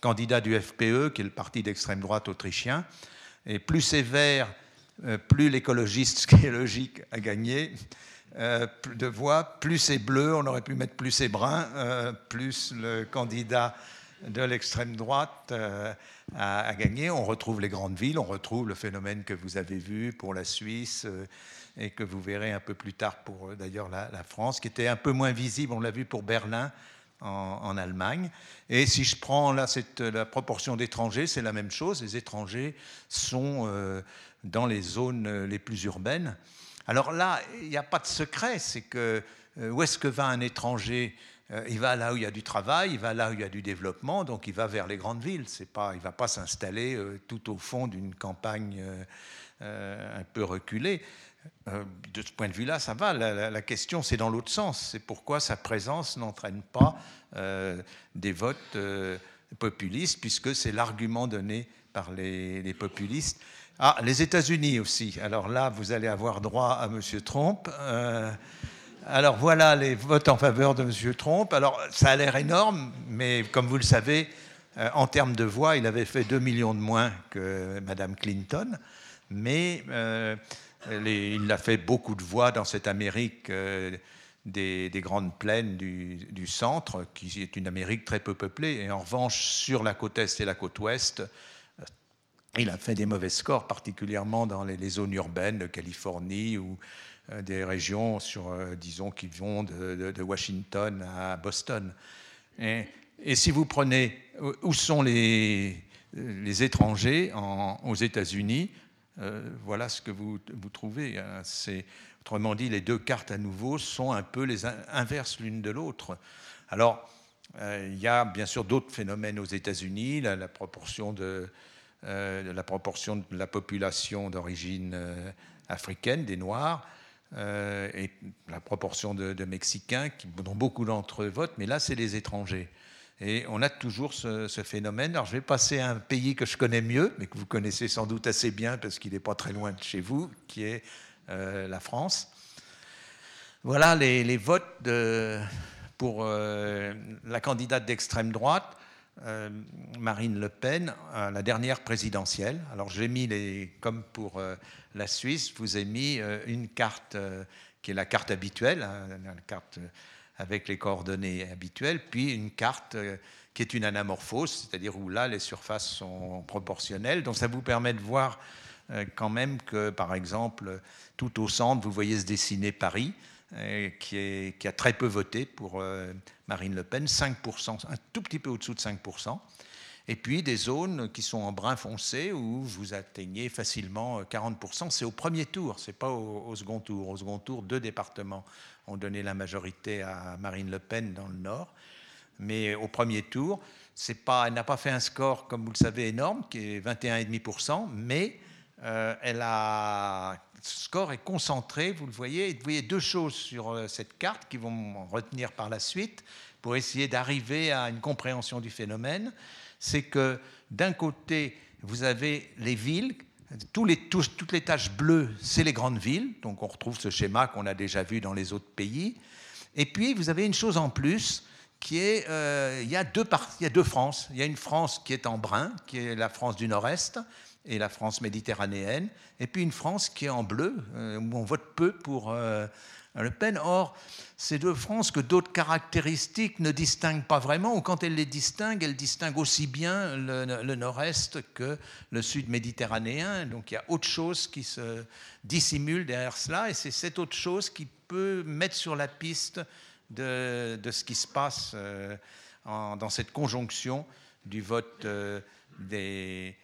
candidat du FPE, qui est le parti d'extrême droite autrichien. Et plus c'est vert, plus l'écologiste, ce qui est logique, a gagné. de voix, plus c'est bleu, on aurait pu mettre plus c'est brun, plus le candidat de l'extrême droite a, gagné. On retrouve les grandes villes, on retrouve le phénomène que vous avez vu pour la Suisse et que vous verrez un peu plus tard pour d'ailleurs la, France, qui était un peu moins visible, on l'a vu pour Berlin en, Allemagne. Et si je prends là cette, la proportion d'étrangers, c'est la même chose. Les étrangers sont euh, dans les zones les plus urbaines. Alors là, il n'y a pas de secret, c'est que euh, où est-ce que va un étranger euh, il va là où il y a du travail, il va là où il y a du développement, donc il va vers les grandes villes. C'est pas, il ne va pas s'installer tout au fond d'une campagne un peu reculée. Euh, de ce point de vue-là, ça va. La, question, c'est dans l'autre sens. C'est pourquoi sa présence n'entraîne pas euh, des votes euh, populistes, puisque c'est l'argument donné par les, populistes. Ah, les États-Unis aussi. Alors là, vous allez avoir droit à M. Trump. Alors voilà les votes en faveur de M. Trump. Alors ça a l'air énorme, mais comme vous le savez, en termes de voix, il avait fait 2 millions de moins que Mme Clinton. Mais il a fait beaucoup de voix dans cette Amérique euh, des, grandes plaines du, centre, qui est une Amérique très peu peuplée. Et en revanche, sur la côte est et la côte ouest, euh, il a fait des mauvais scores, particulièrement dans les, zones urbaines de Californie ou euh, des régions, sur, disons, qui vont de, Washington à Boston. Et, si vous prenez où sont les, les étrangers aux États-Unis, euh, voilà ce que vous, vous trouvez. Hein. Autrement dit, les deux cartes à nouveau sont un peu les inverses l'une de l'autre. Alors, euh, il y a bien sûr d'autres phénomènes aux États-Unis, la, proportion de, euh, la proportion de la population d'origine africaine, des Noirs, et la proportion de, de Mexicains, qui, dont beaucoup d'entre eux votent, mais là, c'est les étrangers. Et on a toujours ce, phénomène. Alors je vais passer à un pays que je connais mieux, mais que vous connaissez sans doute assez bien parce qu'il n'est pas très loin de chez vous, qui est euh, la France. Voilà les, votes pour euh, la candidate d'extrême droite, euh, Marine Le Pen, la dernière présidentielle. Alors j'ai mis, les, comme pour la Suisse, vous ai mis une carte qui est la carte habituelle, hein, la carte avec les coordonnées habituelles, puis une carte euh, qui est une anamorphose, c'est-à-dire où là les surfaces sont proportionnelles. Donc ça vous permet de voir euh, quand même que, par exemple, tout au centre, vous voyez se dessiner Paris, euh, qui, a très peu voté pour Marine Le Pen, 5%, un tout petit peu au-dessous de 5%. Et puis des zones qui sont en brun foncé où vous atteignez facilement 40%. C'est au premier tour, c'est pas au, au, second tour. Au second tour, deux départements ont donné la majorité à Marine Le Pen dans le Nord. Mais au premier tour, pas, elle n'a pas fait un score, comme vous le savez, énorme, qui est 21,5%, mais euh, elle a, ce score est concentré, vous le voyez. vous voyez deux choses sur euh, cette carte qui vont retenir par la suite pour essayer d'arriver à une compréhension du phénomène. C'est que d'un côté, vous avez les villes les, toutes les taches bleues, c'est les grandes villes, donc on retrouve ce schéma qu'on a déjà vu dans les autres pays. Et puis vous avez une chose en plus, qui est, euh, il, y a deux il y a deux France. Il y a une France qui est en brun, qui est la France du Nord-Est, et la France méditerranéenne, et puis une France qui est en bleu, euh, où on vote peu pour euh, le Pen. Or, ces deux France que d'autres caractéristiques ne distinguent pas vraiment, ou quand elles les distinguent, elles distinguent aussi bien le, nord-est que le sud méditerranéen. Donc il y a autre chose qui se dissimule derrière cela, et c'est cette autre chose qui peut mettre sur la piste de, ce qui se passe euh, dans cette conjonction du vote des,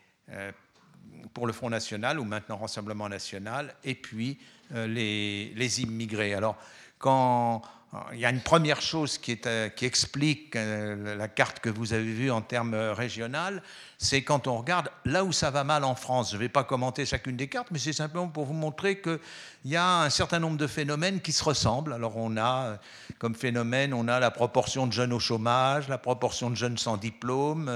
pour le Front National, ou maintenant Rassemblement National, et puis euh, les, immigrés. Alors, quand il y a une première chose qui, euh, explique euh, la carte que vous avez vue en termes régionaux, c'est quand on regarde là où ça va mal en France. Je ne vais pas commenter chacune des cartes, mais c'est simplement pour vous montrer qu'il y a un certain nombre de phénomènes qui se ressemblent. Alors on a comme phénomène, on a la proportion de jeunes au chômage, la proportion de jeunes sans diplôme,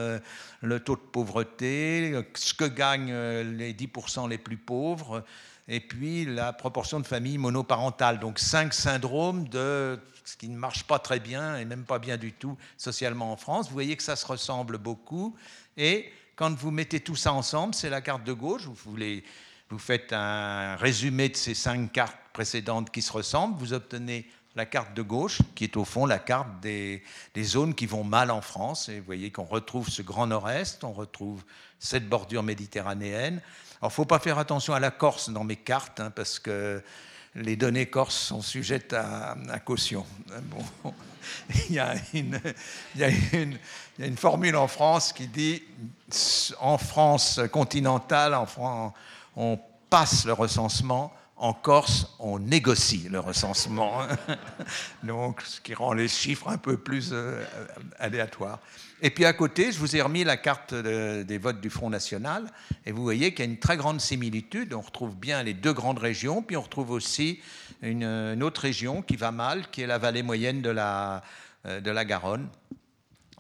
le taux de pauvreté, ce que gagnent les 10% les plus pauvres et puis la proportion de familles monoparentales. Donc cinq syndromes de ce qui ne marche pas très bien et même pas bien du tout socialement en France. Vous voyez que ça se ressemble beaucoup. Et quand vous mettez tout ça ensemble, c'est la carte de gauche. Vous, voulez, vous faites un résumé de ces cinq cartes précédentes qui se ressemblent. Vous obtenez la carte de gauche, qui est au fond la carte des, zones qui vont mal en France. Et vous voyez qu'on retrouve ce grand nord-est, on retrouve cette bordure méditerranéenne. Alors, faut pas faire attention à la Corse dans mes cartes, hein, parce que les données corses sont sujettes à, caution. Bon. Il, y a une, il, y a une, formule en France qui dit en France continentale, en, on passe le recensement en Corse, on négocie le recensement, donc ce qui rend les chiffres un peu plus euh, aléatoires. Et puis à côté, je vous ai remis la carte des votes du Front National, et vous voyez qu'il y a une très grande similitude. On retrouve bien les deux grandes régions, puis on retrouve aussi une, autre région qui va mal, qui est la vallée moyenne de la, euh, de la Garonne.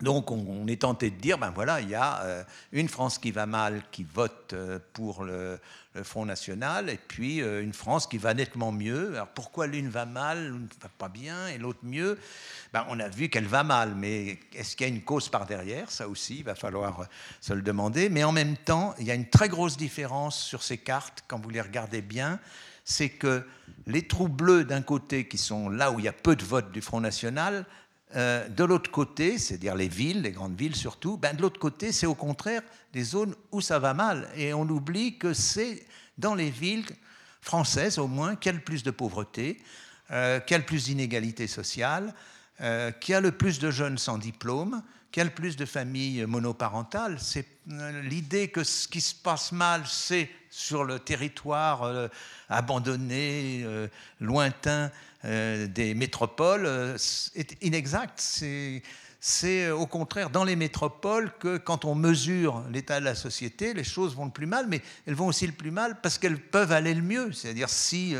Donc on, est tenté de dire, ben voilà, il y a euh, une France qui va mal, qui vote euh, pour le, Front National, et puis euh, une France qui va nettement mieux. Alors pourquoi l'une va mal, l'une va pas bien, et l'autre mieux? Ben, On a vu qu'elle va mal, mais est-ce qu'il y a une cause par derrière? Ça aussi, il va falloir se le demander. Mais en même temps, il y a une très grosse différence sur ces cartes, quand vous les regardez bien, c'est que les trous bleus d'un côté, qui sont là où il y a peu de votes du Front National, euh, de l'autre côté, c'est-à-dire les villes, les grandes villes surtout, ben de l'autre côté, c'est au contraire des zones où ça va mal. Et on oublie que c'est dans les villes françaises, au moins, qu'il y a le plus de pauvreté, euh, qu'il y a le plus d'inégalités sociales, euh, qu'il y a le plus de jeunes sans diplôme, qu'il y a le plus de familles monoparentales. C'est l'idée que ce qui se passe mal, c'est sur le territoire abandonné, lointain, euh, des métropoles euh, est inexact. C'est euh, au contraire dans les métropoles que quand on mesure l'état de la société, les choses vont le plus mal, mais elles vont aussi le plus mal parce qu'elles peuvent aller le mieux. C'est-à-dire si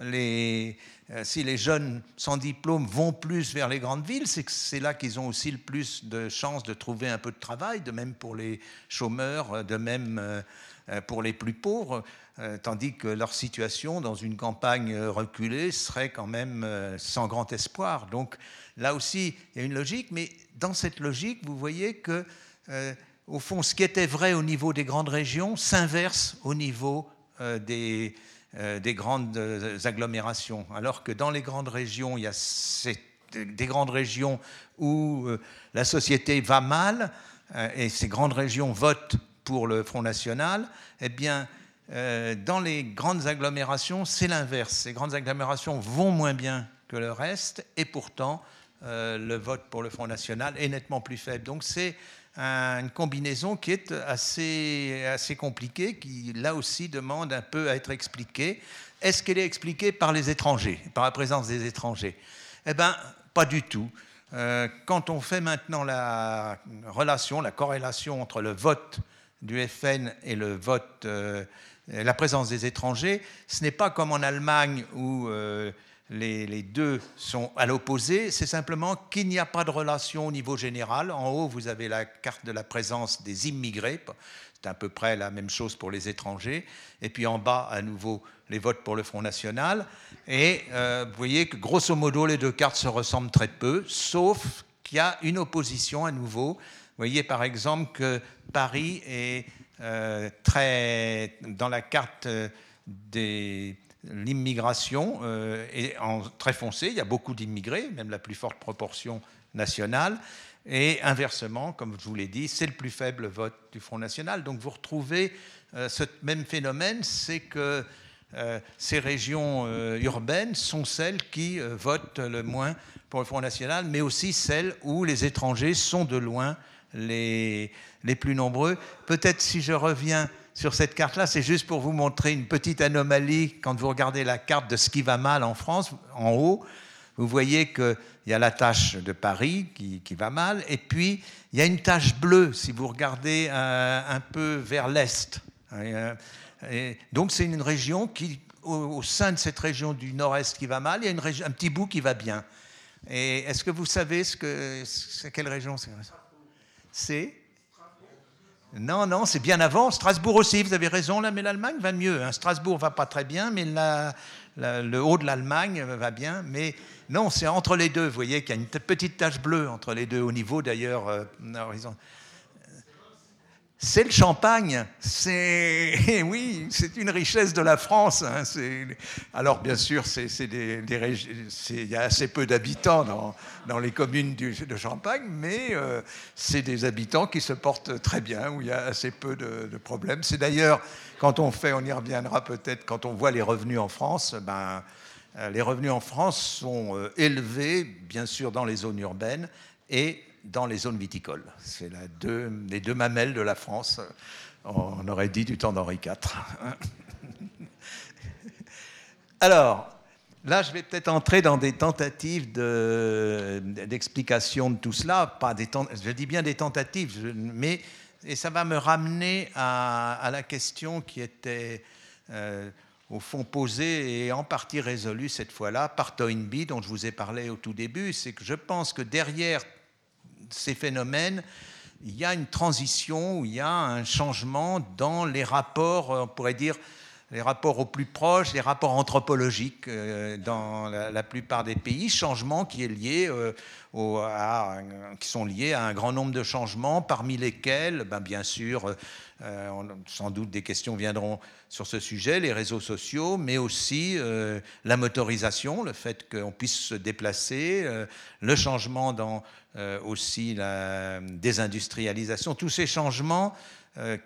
les, si les jeunes sans diplôme vont plus vers les grandes villes, c'est que c'est là qu'ils ont aussi le plus de chances de trouver un peu de travail, de même pour les chômeurs, de même pour les plus pauvres. Euh, tandis que leur situation dans une campagne reculée serait quand même euh, sans grand espoir. Donc là aussi, il y a une logique, mais dans cette logique, vous voyez que, euh, au fond, ce qui était vrai au niveau des grandes régions s'inverse au niveau des, grandes agglomérations. Alors que dans les grandes régions, il y a des grandes régions où la société va mal, et ces grandes régions votent pour le Front National, eh bien, euh, dans les grandes agglomérations, c'est l'inverse. Ces grandes agglomérations vont moins bien que le reste, et pourtant, euh, le vote pour le Front National est nettement plus faible. Donc c'est une combinaison qui est assez, assez compliquée, qui là aussi demande un peu à être expliquée. Est-ce qu'elle est expliquée par les étrangers, par la présence des étrangers? Eh bien, pas du tout. Euh, quand on fait maintenant la relation, la corrélation entre le vote du FN et le vote euh, la présence des étrangers, ce n'est pas comme en Allemagne où euh, les, deux sont à l'opposé, c'est simplement qu'il n'y a pas de relation au niveau général. En haut, vous avez la carte de la présence des immigrés, c'est à peu près la même chose pour les étrangers, et puis en bas, à nouveau, les votes pour le Front National. Et euh, vous voyez que grosso modo, les deux cartes se ressemblent très peu, sauf qu'il y a une opposition à nouveau. Voyez par exemple que Paris est euh, très, dans la carte de l'immigration euh, est en très foncé. Il y a beaucoup d'immigrés, même la plus forte proportion nationale. Et inversement, comme je vous l'ai dit, c'est le plus faible vote du Front National. Donc vous retrouvez euh, ce même phénomène, c'est que ces régions urbaines sont celles qui votent le moins pour le Front National, mais aussi celles où les étrangers sont de loin les, plus nombreux. Peut-être si je reviens sur cette carte-là, c'est juste pour vous montrer une petite anomalie quand vous regardez la carte de ce qui va mal en France, en haut. Vous voyez qu'il y a la tache de Paris qui, qui, va mal, et puis il y a une tache bleue si vous regardez euh, un peu vers l'est. donc c'est une région qui, au, sein de cette région du nord-est qui va mal, il y a une un petit bout qui va bien. Et est-ce que vous savez ce que, quelle région c'est C'est? Non, non, c'est bien avant. Strasbourg aussi, vous avez raison, là, mais l'Allemagne va mieux. Hein. Strasbourg va pas très bien, mais le haut de l'Allemagne va bien. Mais non, c'est entre les deux. Vous voyez qu'il y a une petite tache bleue entre les deux, au niveau d'ailleurs euh, c'est le champagne. C'est oui, c'est une richesse de la France. Hein. Alors bien sûr, c'est il y a assez peu d'habitants dans, les communes de Champagne, mais euh, c'est des habitants qui se portent très bien, où il y a assez peu de, problèmes. C'est d'ailleurs quand on fait, on y reviendra peut-être, quand on voit les revenus en France, ben euh, les revenus en France sont euh, élevés, bien sûr, dans les zones urbaines et dans les zones viticoles. C'est les deux mamelles de la France, on aurait dit du temps d'Henri IV. Alors, là, je vais peut-être entrer dans des tentatives d'explication de, tout cela. Pas des, je dis bien des tentatives, mais et ça va me ramener à, la question qui était euh, au fond posée et en partie résolue cette fois-là par Toynbee, dont je vous ai parlé au tout début. C'est que je pense que derrière ces phénomènes, il y a une transition, il y a un changement dans les rapports, on pourrait dire, les rapports aux plus proches, les rapports anthropologiques euh, dans la, plupart des pays, changement qui est lié euh, à, qui sont liés à un grand nombre de changements, parmi lesquels, ben, bien sûr, euh, sans doute des questions viendront sur ce sujet, les réseaux sociaux, mais aussi la motorisation, le fait qu'on puisse se déplacer, le changement dans aussi la désindustrialisation, tous ces changements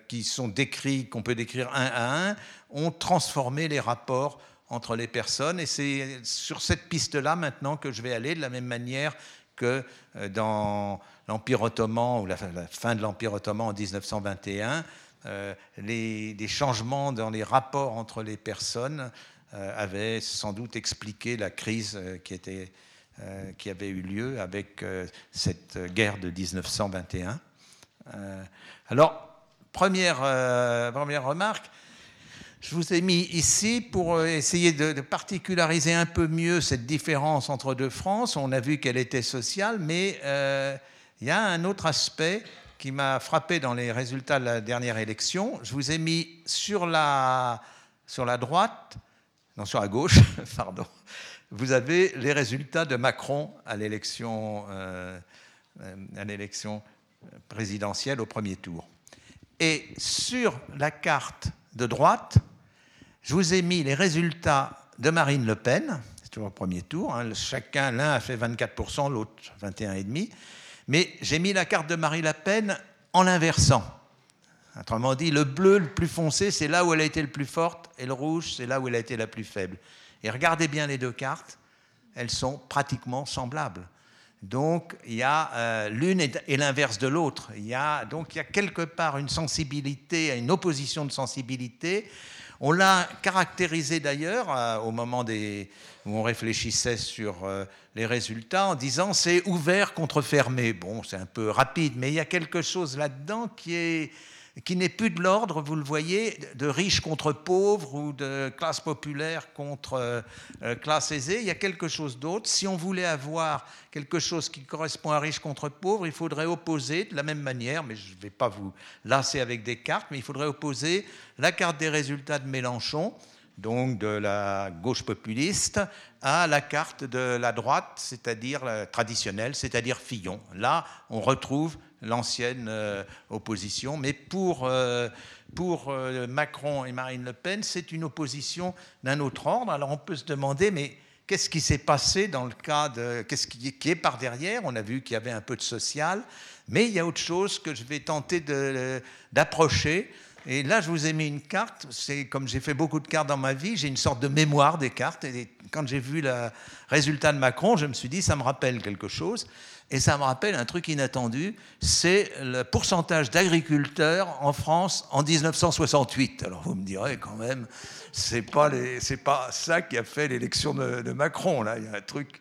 qui sont décrits, qu'on peut décrire un à un, ont transformé les rapports entre les personnes. Et c'est sur cette piste-là maintenant que je vais aller, de la même manière que euh, dans l'Empire ottoman ou la, fin de l'Empire ottoman en 1921, euh, les, changements dans les rapports entre les personnes euh, avaient sans doute expliqué la crise qui, était, qui avait eu lieu avec cette guerre de 1921. alors, première, première remarque, je vous ai mis ici pour euh, essayer de, particulariser un peu mieux cette différence entre deux France. On a vu qu'elle était sociale, mais euh, il y a un autre aspect qui m'a frappé dans les résultats de la dernière élection. Je vous ai mis sur la, sur la droite, non, sur la gauche, pardon, vous avez les résultats de Macron à l'élection, euh, à l'élection présidentielle au premier tour. Et sur la carte de droite, je vous ai mis les résultats de Marine Le Pen, c'est toujours le premier tour, hein. chacun, l'un a fait 24%, l'autre 21,5%, mais j'ai mis la carte de Marine Le Pen en l'inversant. Autrement dit, le bleu le plus foncé, c'est là où elle a été le plus forte, et le rouge, c'est là où elle a été la plus faible. Et regardez bien les deux cartes, elles sont pratiquement semblables. Donc, il y a euh, l'une et l'inverse de l'autre. Il y a donc il y a quelque part une sensibilité, une opposition de sensibilité on l'a caractérisé d'ailleurs euh, au moment où on réfléchissait sur euh, les résultats en disant c'est ouvert contre fermé. Bon, c'est un peu rapide, mais il y a quelque chose là-dedans qui est qui n'est plus de l'ordre, vous le voyez, de riches contre pauvres ou de classe populaire contre euh, classe aisée. Il y a quelque chose d'autre. Si on voulait avoir quelque chose qui correspond à riche contre pauvre, il faudrait opposer de la même manière, mais je ne vais pas vous lasser avec des cartes, mais il faudrait opposer la carte des résultats de Mélenchon, donc de la gauche populiste, à la carte de la droite, c'est-à-dire traditionnelle, c'est-à-dire Fillon. Là, on retrouve l'ancienne euh, opposition. Mais pour, euh, pour euh, Macron et Marine Le Pen, c'est une opposition d'un autre ordre. Alors on peut se demander, mais qu'est-ce qui s'est passé dans le cas de... Qu'est-ce qui, qui, est par derrière? On a vu qu'il y avait un peu de social, mais il y a autre chose que je vais tenter d'approcher. Et là, je vous ai mis une carte. C'est comme j'ai fait beaucoup de cartes dans ma vie, j'ai une sorte de mémoire des cartes. Et quand j'ai vu le résultat de Macron, je me suis dit, ça me rappelle quelque chose. Et ça me rappelle un truc inattendu, c'est le pourcentage d'agriculteurs en France en 1968. Alors vous me direz quand même, c'est pas c'est pas ça qui a fait l'élection de, Macron. Là, il y a un truc.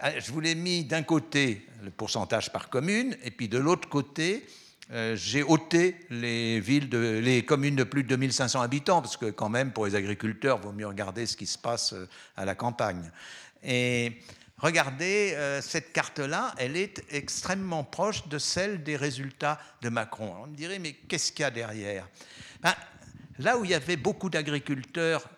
Ah, je vous l'ai mis d'un côté le pourcentage par commune, et puis de l'autre côté, euh, j'ai ôté les villes, les communes de plus de 2500 habitants, parce que quand même pour les agriculteurs, il vaut mieux regarder ce qui se passe euh, à la campagne. Et regardez, euh, cette carte-là, elle est extrêmement proche de celle des résultats de Macron. On me dirait, mais qu'est-ce qu'il y a derrière? Ben, Là où il y avait beaucoup d'agriculteurs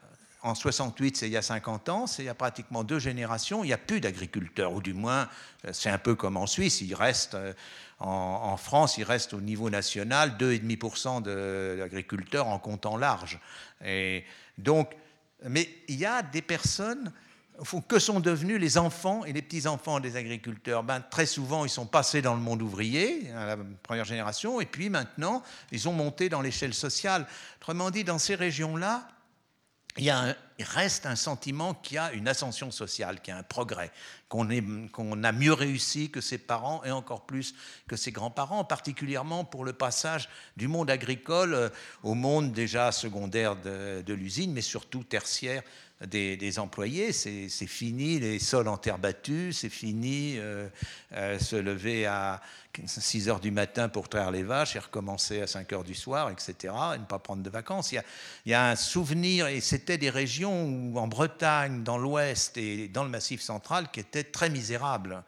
en 68, c'est il y a 50 ans, c'est il y a pratiquement deux générations, il n'y a plus d'agriculteurs, ou du moins, euh, c'est un peu comme en Suisse, il reste, euh, en, France, il reste au niveau national 2,5% d'agriculteurs en comptant large. Et donc, mais il y a des personnes que sont devenus les enfants et les petits-enfants des agriculteurs? Ben, Très souvent, ils sont passés dans le monde ouvrier, à la première génération, et puis maintenant, ils ont monté dans l'échelle sociale. Autrement dit, dans ces régions-là, il, reste un sentiment qu'il y a une ascension sociale, qu'il y a un progrès, qu'on a mieux réussi que ses parents et encore plus que ses grands-parents, particulièrement pour le passage du monde agricole euh, au monde déjà secondaire de l'usine, mais surtout tertiaire des, employés. C'est fini les sols en terre battue, c'est fini euh, euh, se lever à 6 heures du matin pour traire les vaches et recommencer à 5 heures du soir, etc., et ne pas prendre de vacances. Il y a, il y a un souvenir, et c'était des régions où, en Bretagne, dans l'ouest et dans le massif central qui étaient très misérables.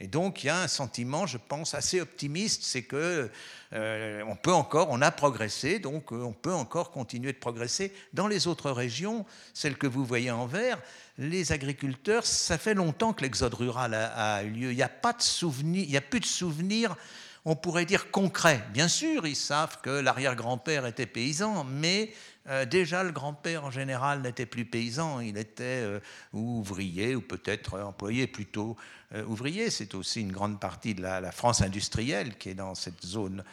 Et donc il y a un sentiment, je pense, assez optimiste, c'est que euh, on peut encore, on a progressé, donc euh, on peut encore continuer de progresser. Dans les autres régions, celles que vous voyez en vert, les agriculteurs, ça fait longtemps que l'exode rural a, eu lieu. Il n'y a pas de souvenir, il n'y a plus de souvenirs on pourrait dire concret. Bien sûr, ils savent que l'arrière-grand-père était paysan, mais euh, déjà le grand-père en général n'était plus paysan, il était euh, ouvrier ou peut-être employé plutôt euh, ouvrier. C'est aussi une grande partie de la, France industrielle qui est dans cette zone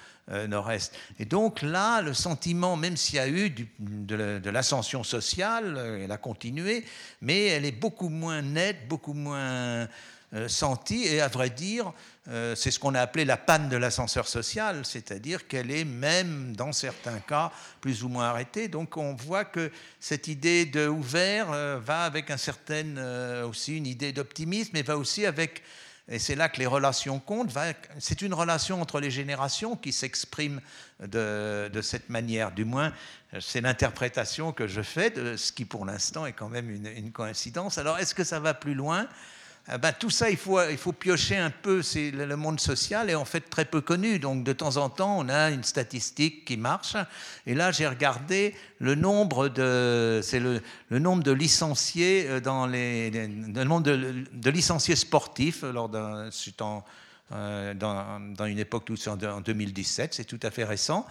nord-est. Et donc là, le sentiment, même s'il y a eu de l'ascension sociale, elle a continué, mais elle est beaucoup moins nette, beaucoup moins sentie, et à vrai dire, euh, c'est ce qu'on a appelé la panne de l'ascenseur social, c'est-à-dire qu'elle est même, dans certains cas, plus ou moins arrêtée. Donc on voit que cette idée de ouvert euh, va avec un certain, euh, aussi une idée d'optimisme, mais va aussi avec, et c'est là que les relations comptent, c'est une relation entre les générations qui s'exprime de, cette manière. Du moins, c'est l'interprétation que je fais de ce qui pour l'instant est quand même une, coïncidence. Alors est-ce que ça va plus loin? Ben, tout ça, il faut, il faut piocher un peu. Le monde social est en fait très peu connu. Donc de temps en temps, on a une statistique qui marche. Et là, j'ai regardé le nombre de, c'est le, nombre de licenciés euh, dans le nombre de, licenciés sportifs lors d'un, euh, dans, dans, une époque tout en 2017, c'est tout à fait récent.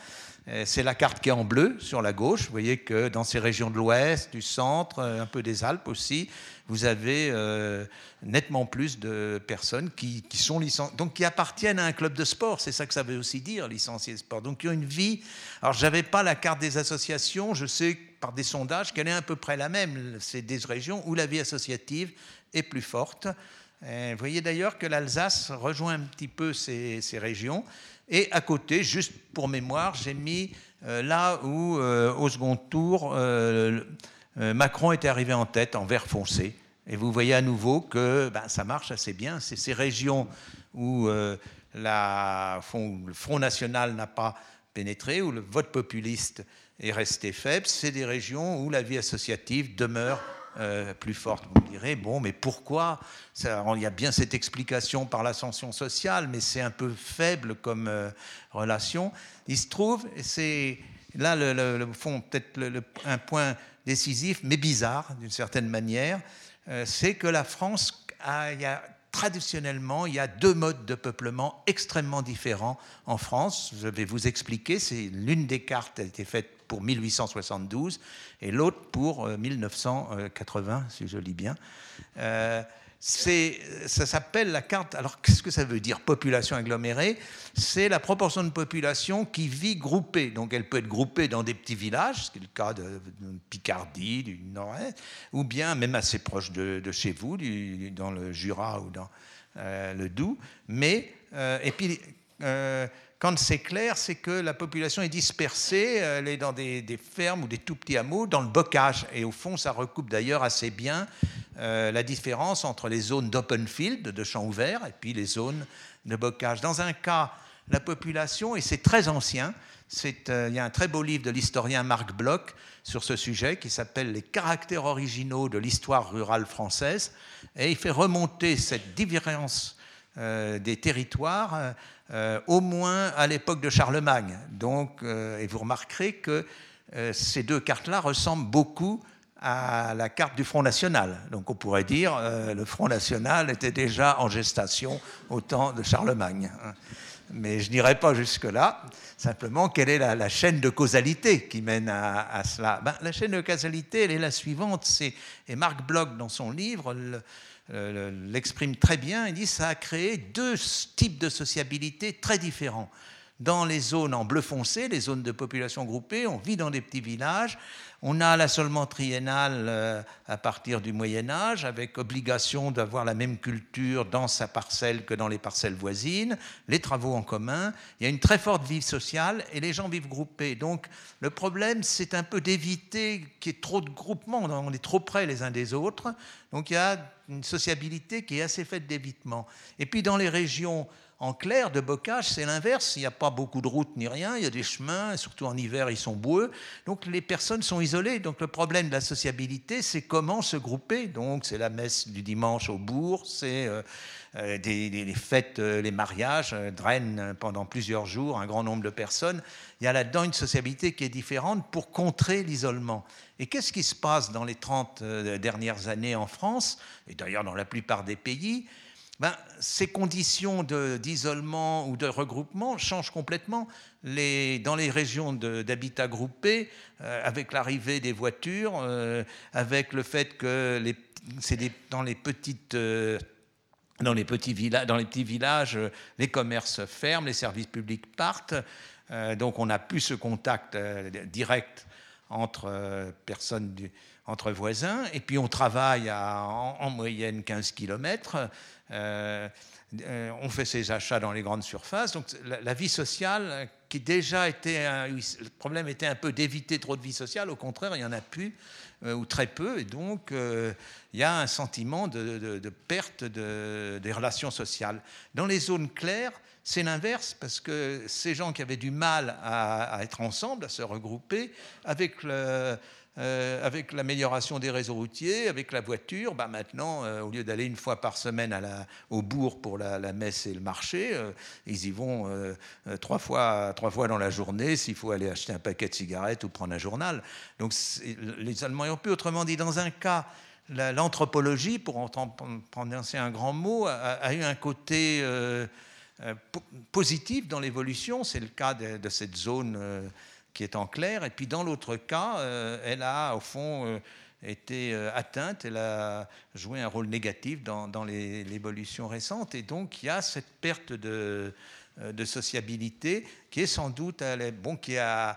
Euh, c'est la carte qui est en bleu sur la gauche. Vous voyez que dans ces régions de l'Ouest, du centre, un peu des Alpes aussi, vous avez euh, nettement plus de personnes qui, sont donc qui appartiennent à un club de sport. C'est ça que ça veut aussi dire, licenciés de sport. Donc, qui ont une vie. Alors, je n'avais pas la carte des associations. Je sais par des sondages qu'elle est à peu près la même. C'est des régions où la vie associative est plus forte. vous voyez d'ailleurs que l'Alsace rejoint un petit peu ces, régions. Et à côté, juste pour mémoire, j'ai mis euh, là où, euh, au second tour, Macron était arrivé en tête en vert foncé. Et vous voyez à nouveau que ben, ça marche assez bien. C'est ces régions où euh, le Front National n'a pas pénétré, où le vote populiste est resté faible. C'est des régions où la vie associative demeure euh, plus forte. Vous me direz, bon, mais pourquoi? Il y a bien cette explication par l'ascension sociale, mais c'est un peu faible comme relation. Il se trouve, c'est là le, fond, peut-être un point décisif, mais bizarre d'une certaine manière, euh, c'est que la France a, traditionnellement, il y a deux modes de peuplement extrêmement différents en France. Je vais vous expliquer. C'est l'une des cartes a été faite pour 1872 et l'autre pour 1980, euh, si je lis bien. Euh, ça s'appelle la carte. Alors, qu'est-ce que ça veut dire, population agglomérée? C'est la proportion de population qui vit groupée. Donc, elle peut être groupée dans des petits villages, ce qui est le cas de, Picardie, du Nord-Est, ou bien même assez proche de, chez vous, dans le Jura ou dans euh, le Doubs. Mais, euh, et puis, euh, quand c'est clair, c'est que la population est dispersée, elle est dans des, fermes ou des tout petits hameaux, dans le bocage. Et au fond, ça recoupe d'ailleurs assez bien euh, la différence entre les zones d'open field, de champs ouverts, et puis les zones de bocage. Dans un cas, la population, et c'est très ancien, il y a un très beau livre de l'historien Marc Bloch sur ce sujet qui s'appelle Les caractères originaux de l'histoire rurale française, et il fait remonter cette différence des territoires au moins à l'époque de Charlemagne. Donc, et vous remarquerez que ces deux cartes-là ressemblent beaucoup à la carte du Front National. Donc on pourrait dire euh, le Front National était déjà en gestation au temps de Charlemagne. Mais je n'irai pas jusque-là. Simplement, quelle est la, chaîne de causalité qui mène à, cela? Ben, La chaîne de causalité, elle est la suivante. Et Marc Bloch, dans son livre, l'exprime très bien. Il dit ça a créé deux types de sociabilité très différents. Dans les zones en bleu foncé, les zones de population groupée, on vit dans des petits villages, on a l'assolement triennal euh, à partir du Moyen Âge, avec obligation d'avoir la même culture dans sa parcelle que dans les parcelles voisines, les travaux en commun, il y a une très forte vie sociale et les gens vivent groupés. Donc le problème, c'est un peu d'éviter qu'il y ait trop de groupements, on est trop près les uns des autres, donc il y a une sociabilité qui est assez faite d'évitement. Et puis dans les régions en clair, de bocage, c'est l'inverse. Il n'y a pas beaucoup de routes ni rien. Il y a des chemins, surtout en hiver, ils sont boueux. Donc les personnes sont isolées. Donc le problème de la sociabilité, c'est comment se grouper. Donc c'est la messe du dimanche au bourg, c'est euh, euh, les fêtes, euh, les mariages drainent pendant plusieurs jours un grand nombre de personnes. Il y a là-dedans une sociabilité qui est différente pour contrer l'isolement. Et qu'est-ce qui se passe dans les 30 dernières années en France, et d'ailleurs dans la plupart des pays ben, ces conditions d'isolement ou de regroupement changent complètement. Dans les régions d'habitat groupé, euh, avec l'arrivée des voitures, euh, avec le fait que dans les petites... Euh, dans les, petits villages, les commerces ferment, les services publics partent. donc on n'a plus ce contact direct entre personnes entre voisins, et puis on travaille à en, moyenne 15 km. Euh, euh, on fait ses achats dans les grandes surfaces. Donc la, vie sociale, qui déjà était, le problème était un peu d'éviter trop de vie sociale, au contraire, il n'y en a plus euh, ou très peu, et donc il y a un sentiment de, perte des relations sociales. Dans les zones claires, c'est l'inverse, parce que ces gens qui avaient du mal à être ensemble, à se regrouper, avec le, euh, avec l'amélioration des réseaux routiers, avec la voiture, bah maintenant, euh, au lieu d'aller une fois par semaine au bourg pour la, messe et le marché, euh, ils y vont trois, fois, trois fois dans la journée s'il faut aller acheter un paquet de cigarettes ou prendre un journal. Donc les Allemands ont pu, autrement dit, dans un cas, l'anthropologie, pour en prononcer un grand mot, a, eu un côté positif dans l'évolution. C'est le cas de cette zone qui est en clair. Et puis dans l'autre cas, euh, elle a au fond euh, été euh, atteinte, elle a joué un rôle négatif dans, dans l'évolution récente. Et donc il y a cette perte de, sociabilité qui est sans doute bon, qui, a,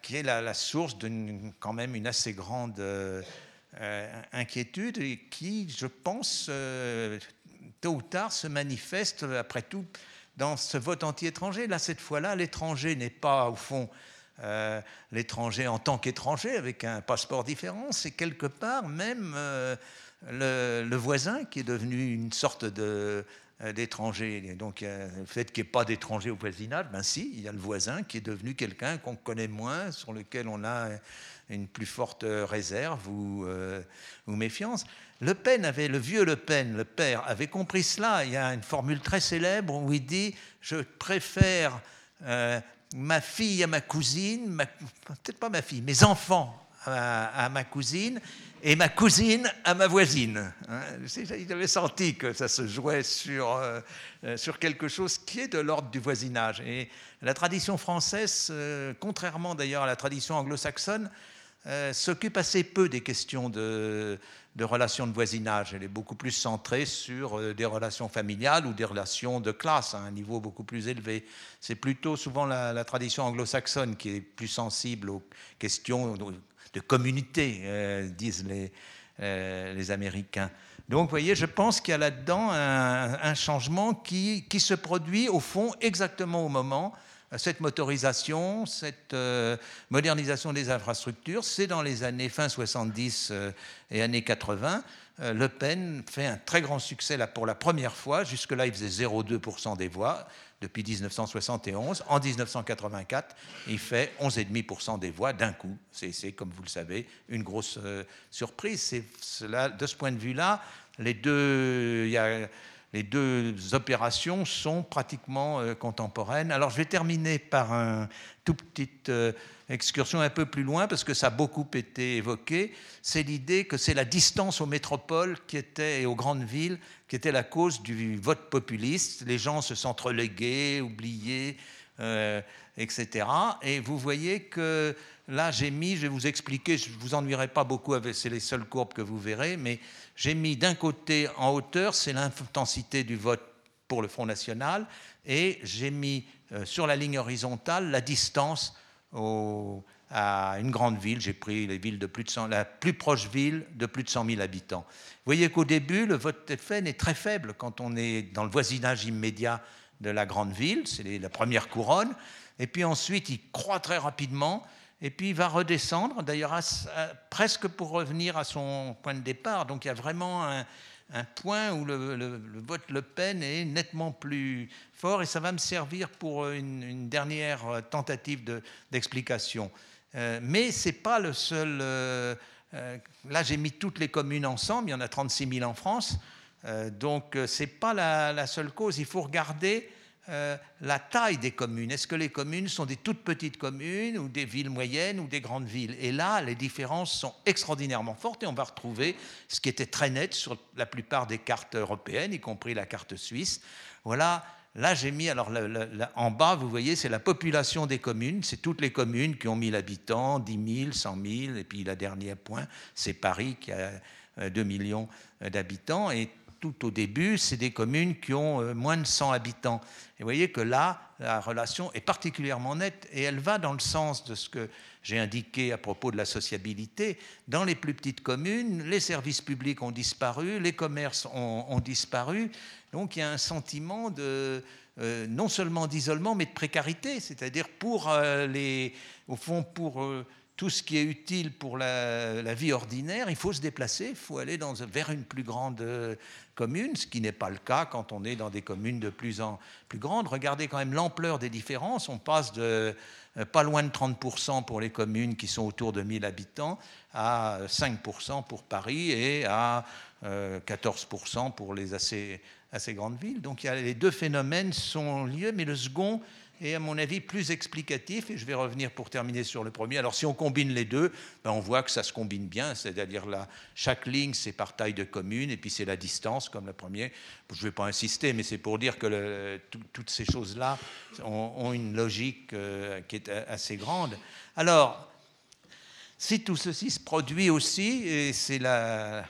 qui est la, source d'une quand même une assez grande inquiétude et qui, je pense, tôt ou tard se manifeste après tout dans ce vote anti-étranger. Là, cette fois-là, l'étranger n'est pas, au fond, euh, l'étranger en tant qu'étranger avec un passeport différent, c'est quelque part même euh, le, voisin qui est devenu une sorte euh, d'étranger. Donc le fait qu'il n'y ait pas d'étranger au voisinage, ben si, il y a le voisin qui est devenu quelqu'un qu'on connaît moins, sur lequel on a une plus forte réserve ou, ou méfiance. Le Pen avait, le vieux Le Pen, le père, avait compris cela. Il y a une formule très célèbre où il dit Je préfère ma fille à ma cousine, peut-être pas ma fille, mes enfants à, ma cousine et ma cousine à ma voisine. Hein. Il senti que ça se jouait sur, euh, euh, sur quelque chose qui est de l'ordre du voisinage. Et la tradition française, euh, contrairement d'ailleurs à la tradition anglo-saxonne, s'occupe assez peu des questions de, de relations de voisinage. Elle est beaucoup plus centrée sur euh, des relations familiales ou des relations de classe à un niveau beaucoup plus élevé. C'est plutôt souvent la, tradition anglo-saxonne qui est plus sensible aux questions de communauté, euh, disent les, euh, les Américains. Donc, vous voyez, je pense qu'il y a là-dedans un, un, changement qui, qui se produit au fond exactement au moment cette motorisation, cette euh, modernisation des infrastructures, c'est dans les années fin 70 euh, et années 80. euh, Le Pen fait un très grand succès là, pour la première fois. Jusque-là, il faisait 0,2% des voix depuis 1971. En 1984, il fait 11,5% des voix d'un coup. C'est, comme vous le savez, une grosse surprise. Cela, de ce point de vue-là, les deux, les deux opérations sont pratiquement euh, contemporaines. Alors je vais terminer par un tout petite euh, excursion un peu plus loin parce que ça a beaucoup été évoqué. C'est l'idée que c'est la distance aux métropoles qui était, et aux grandes villes qui était la cause du vote populiste. Les gens se sentent relégués, oubliés, euh, etc. Et vous voyez que là, j'ai mis, je vais vous expliquer, je ne vous ennuierai pas beaucoup, c'est les seules courbes que vous verrez, mais j'ai mis d'un côté en hauteur, c'est l'intensité du vote pour le Front National, et j'ai mis euh, sur la ligne horizontale la distance à une grande ville. J'ai pris les villes de plus de 100, la plus proche ville de plus de 100 000 habitants. Vous voyez qu'au début, le vote FN est très faible quand on est dans le voisinage immédiat de la grande ville, c'est la première couronne, et puis ensuite il croît très rapidement et puis il va redescendre, d'ailleurs presque pour revenir à son point de départ. Donc il y a vraiment un, point où le, vote Le Pen est nettement plus fort, et ça va me servir pour une, dernière tentative d'explication. Euh, mais ce n'est pas le seul... Euh, euh, là, j'ai mis toutes les communes ensemble, il y en a 36 000 en France, donc ce n'est pas la, seule cause. Il faut regarder la taille des communes. Est-ce que les communes sont des toutes petites communes ou des villes moyennes ou des grandes villes? Et là, les différences sont extraordinairement fortes et on va retrouver ce qui était très net sur la plupart des cartes européennes, y compris la carte suisse. Voilà, là j'ai mis, alors en bas, vous voyez, c'est la population des communes, c'est toutes les communes qui ont 1000 habitants, 10 000, 100 000, et puis la dernière point, c'est Paris qui a 2 euh, millions d'habitants. Et tout au début, c'est des communes qui ont euh, moins de 100 habitants. Et vous voyez que là, la relation est particulièrement nette et elle va dans le sens de ce que j'ai indiqué à propos de la sociabilité. Dans les plus petites communes, les services publics ont disparu, les commerces ont, disparu. Donc il y a un sentiment de, euh, non seulement d'isolement, mais de précarité. C'est-à-dire pour euh, les, au fond, pour tout ce qui est utile pour la, vie ordinaire, il faut se déplacer, il faut aller vers une plus grande euh, commune, ce qui n'est pas le cas quand on est dans des communes de plus en plus grandes. Regardez quand même l'ampleur des différences. On passe de euh, pas loin de 30% pour les communes qui sont autour de 1000 habitants à 5% pour Paris et à 14% euh, pour les assez, grandes villes. Donc les deux phénomènes sont liés, mais le second et à mon avis plus explicatif, et je vais revenir pour terminer sur le premier. Alors si on combine les deux, ben on voit que ça se combine bien, c'est-à-dire là, chaque ligne c'est par taille de commune, et puis c'est la distance comme le premier. Je ne vais pas insister, mais c'est pour dire que toutes ces choses-là ont, une logique euh, qui est assez grande. Alors, si tout ceci se produit aussi, et c'est la,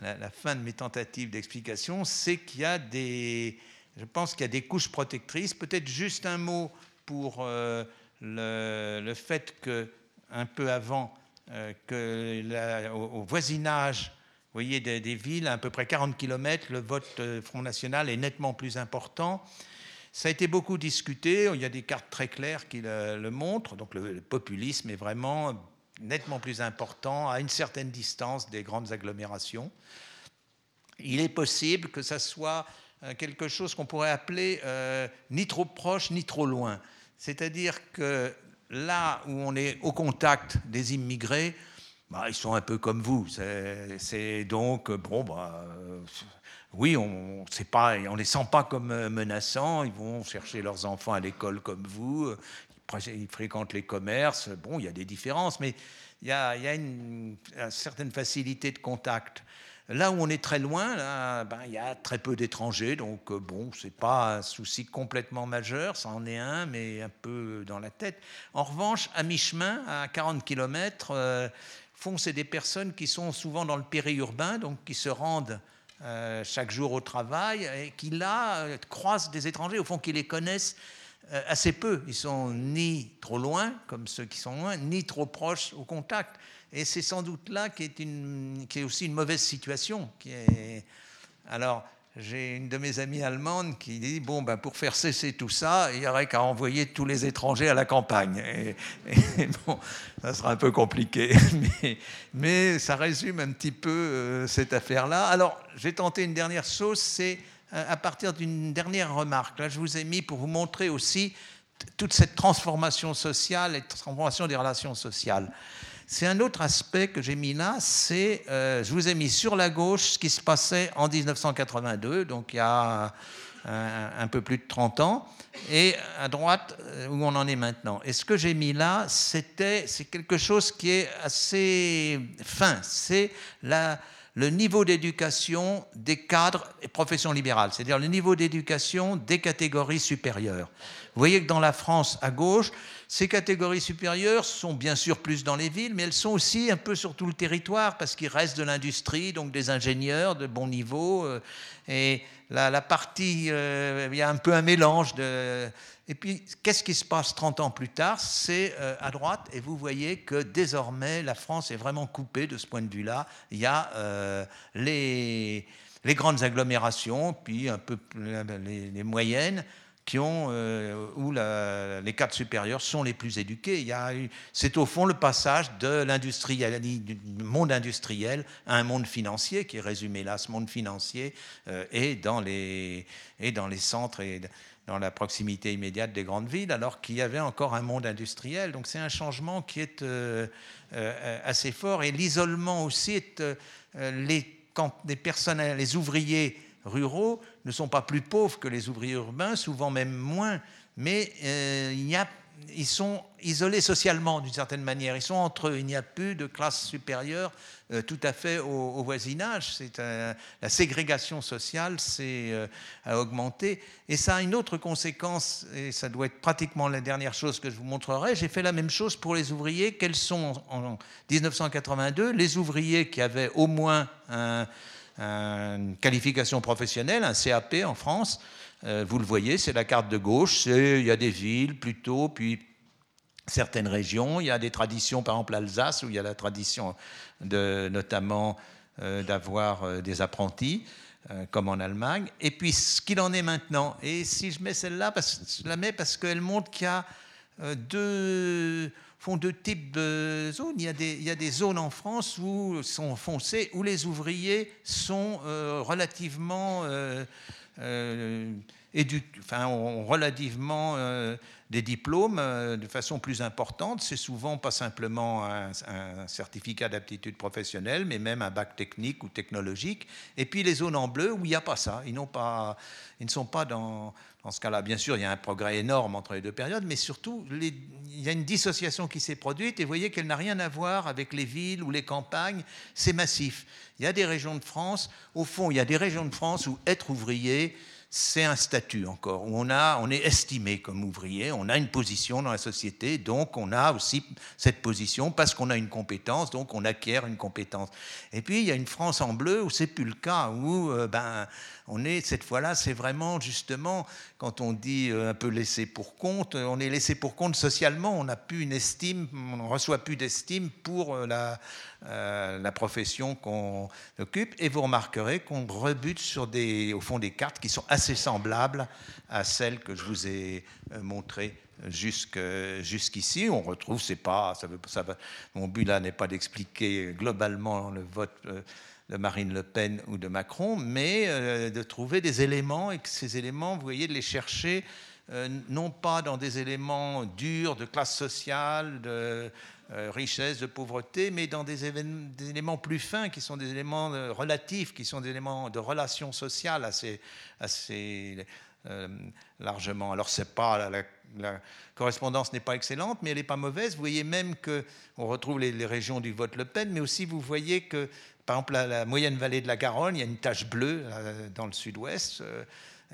la fin de mes tentatives d'explication, c'est qu'il y a des je pense qu'il y a des couches protectrices. Peut-être juste un mot pour euh, le, fait que un peu avant euh, au, voisinage voyez, des, villes, à, peu près 40 km, le vote euh, Front National est nettement plus important. Ça a été beaucoup discuté, il y a des cartes très claires qui le, montrent, donc le, populisme est vraiment nettement plus important à une certaine distance des grandes agglomérations. Il est possible que ça soit quelque chose qu'on pourrait appeler euh, ni trop proche ni trop loin. C'est-à-dire que là où on est au contact des immigrés, bah, ils sont un peu comme vous. C'est donc, bon, bah, oui, on ne les sent pas comme menaçants, ils vont chercher leurs enfants à l'école comme vous, ils fréquentent les commerces, bon, il y a des différences, mais il y a, une, certaine facilité de contact. Là où on est très loin, ben, il y a très peu d'étrangers, donc euh, bon, c'est pas un souci complètement majeur, ça en est un, mais un peu dans la tête. En revanche, à mi-chemin, à 40 km, euh, font c'est des personnes qui sont souvent dans le périurbain, donc qui se rendent euh, chaque jour au travail et qui là croisent des étrangers, au fond, qui les connaissent assez peu. Ils sont ni trop loin, comme ceux qui sont loin, ni trop proches au contact. Et c'est sans doute là qui est, aussi une mauvaise situation. Alors, j'ai une de mes amies allemandes qui dit bon ben pour faire cesser tout ça, il y aurait qu'à envoyer tous les étrangers à la campagne. Et, bon, ça sera un peu compliqué, mais, mais ça résume un petit peu euh, cette affaire-là. Alors j'ai tenté une dernière chose, c'est euh, à partir d'une dernière remarque. Là, je vous ai mis pour vous montrer aussi toute cette transformation sociale et transformation des relations sociales. C'est un autre aspect que j'ai mis là, c'est, euh, je vous ai mis sur la gauche ce qui se passait en 1982, donc il y a un, peu plus de 30 ans, et à droite euh, où on en est maintenant. Et ce que j'ai mis là, c'était, c'est quelque chose qui est assez fin, c'est le niveau d'éducation des cadres et professions libérales, c'est-à-dire le niveau d'éducation des catégories supérieures. Vous voyez que dans la France à gauche, ces catégories supérieures sont bien sûr plus dans les villes, mais elles sont aussi un peu sur tout le territoire parce qu'il reste de l'industrie, donc des ingénieurs de bon niveau. Euh, et la, partie, euh, il y a un peu un mélange de. Et puis, qu'est-ce qui se passe 30 ans plus tard? C'est euh, à droite, et vous voyez que désormais, la France est vraiment coupée de ce point de vue-là. Il y a les, les, grandes agglomérations, puis un peu les moyennes qui ont, euh, où les cadres supérieurs sont les plus éduqués. C'est au fond le passage de du monde industriel à un monde financier, qui est résumé là, ce monde financier euh, est, dans les, centres et dans la proximité immédiate des grandes villes, alors qu'il y avait encore un monde industriel. Donc c'est un changement qui est euh, assez fort. Et l'isolement aussi est... quand les personnes, les ouvriers ruraux ne sont pas plus pauvres que les ouvriers urbains, souvent même moins, mais euh, ils sont isolés socialement d'une certaine manière. Ils sont entre eux. Il n'y a plus de classe supérieure euh, tout à fait au, voisinage. C'est la ségrégation sociale s'est euh, a augmenté. Et ça a une autre conséquence, et ça doit être pratiquement la dernière chose que je vous montrerai. J'ai fait la même chose pour les ouvriers. Quels sont en 1982 les ouvriers qui avaient au moins un une qualification professionnelle, un CAP en France. Euh, vous le voyez, c'est la carte de gauche. Il y a des villes plutôt, puis certaines régions. Il y a des traditions, par exemple l'Alsace, où il y a la tradition de, notamment euh, d'avoir euh, des apprentis, comme en Allemagne. Et puis ce qu'il en est maintenant. Et si je mets celle-là, je la mets parce qu'elle montre qu'il y a deux font deux types de zones. Il y, a des, zones en France où sont foncées, où les ouvriers sont euh, relativement euh, euh, enfin, ont relativement des diplômes de façon plus importante. C'est souvent pas simplement un, certificat d'aptitude professionnelle, mais même un bac technique ou technologique. Et puis les zones en bleu où il n'y a pas ça. Ils, pas, ils ne sont pas dans, dans ce cas-là. Bien sûr, il y a un progrès énorme entre les deux périodes, mais surtout, il y a une dissociation qui s'est produite et vous voyez qu'elle n'a rien à voir avec les villes ou les campagnes. C'est massif. Il y a des régions de France, au fond, il y a des régions de France où être ouvrier, c'est un statut encore, où on, a, on est estimé comme ouvrier, on a une position dans la société, donc on a aussi cette position parce qu'on a une compétence, donc on acquiert une compétence. Et puis il y a une France en bleu où c'est plus le cas, où euh, ben, on est cette fois-là, c'est vraiment justement quand on dit euh, un peu laissé pour compte, on est laissé pour compte socialement, on n'a plus une estime, on ne reçoit plus d'estime pour euh, la, euh, la profession qu'on occupe. Et vous remarquerez qu'on rebute sur des, au fond des cartes qui sont assez semblables à celles que je vous ai montrées jusqu'ici. On retrouve, c'est pas, mon but là n'est pas d'expliquer globalement le vote de Marine Le Pen ou de Macron, mais euh, de trouver des éléments et que ces éléments, vous voyez, de les chercher euh, non pas dans des éléments durs de classe sociale, de euh, richesse, de pauvreté, mais dans des, éléments plus fins qui sont des éléments relatifs, qui sont des éléments de relations sociales assez, assez largement. Alors c'est pas la, correspondance n'est pas excellente, mais elle n'est pas mauvaise. Vous voyez même que on retrouve les, régions du vote Le Pen, mais aussi vous voyez que par exemple, la, la, moyenne vallée de la Garonne, il y a une tache bleue euh, dans le sud-ouest euh,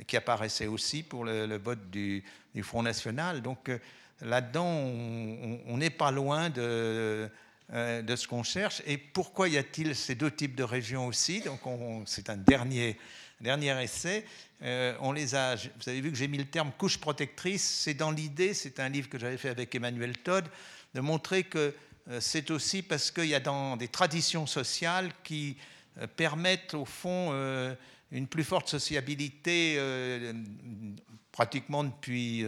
qui apparaissait aussi pour le, vote du, Front National. Donc euh, là-dedans, on n'est pas loin de, de ce qu'on cherche. Et pourquoi y a-t-il ces deux types de régions aussi? Donc c'est un dernier, dernier essai. on les a, vous avez vu que j'ai mis le terme couche protectrice. C'est dans l'idée, c'est un livre que j'avais fait avec Emmanuel Todd, de montrer que euh, c'est aussi parce qu'il y a dans des traditions sociales qui euh, permettent au fond, euh, une plus forte sociabilité pratiquement depuis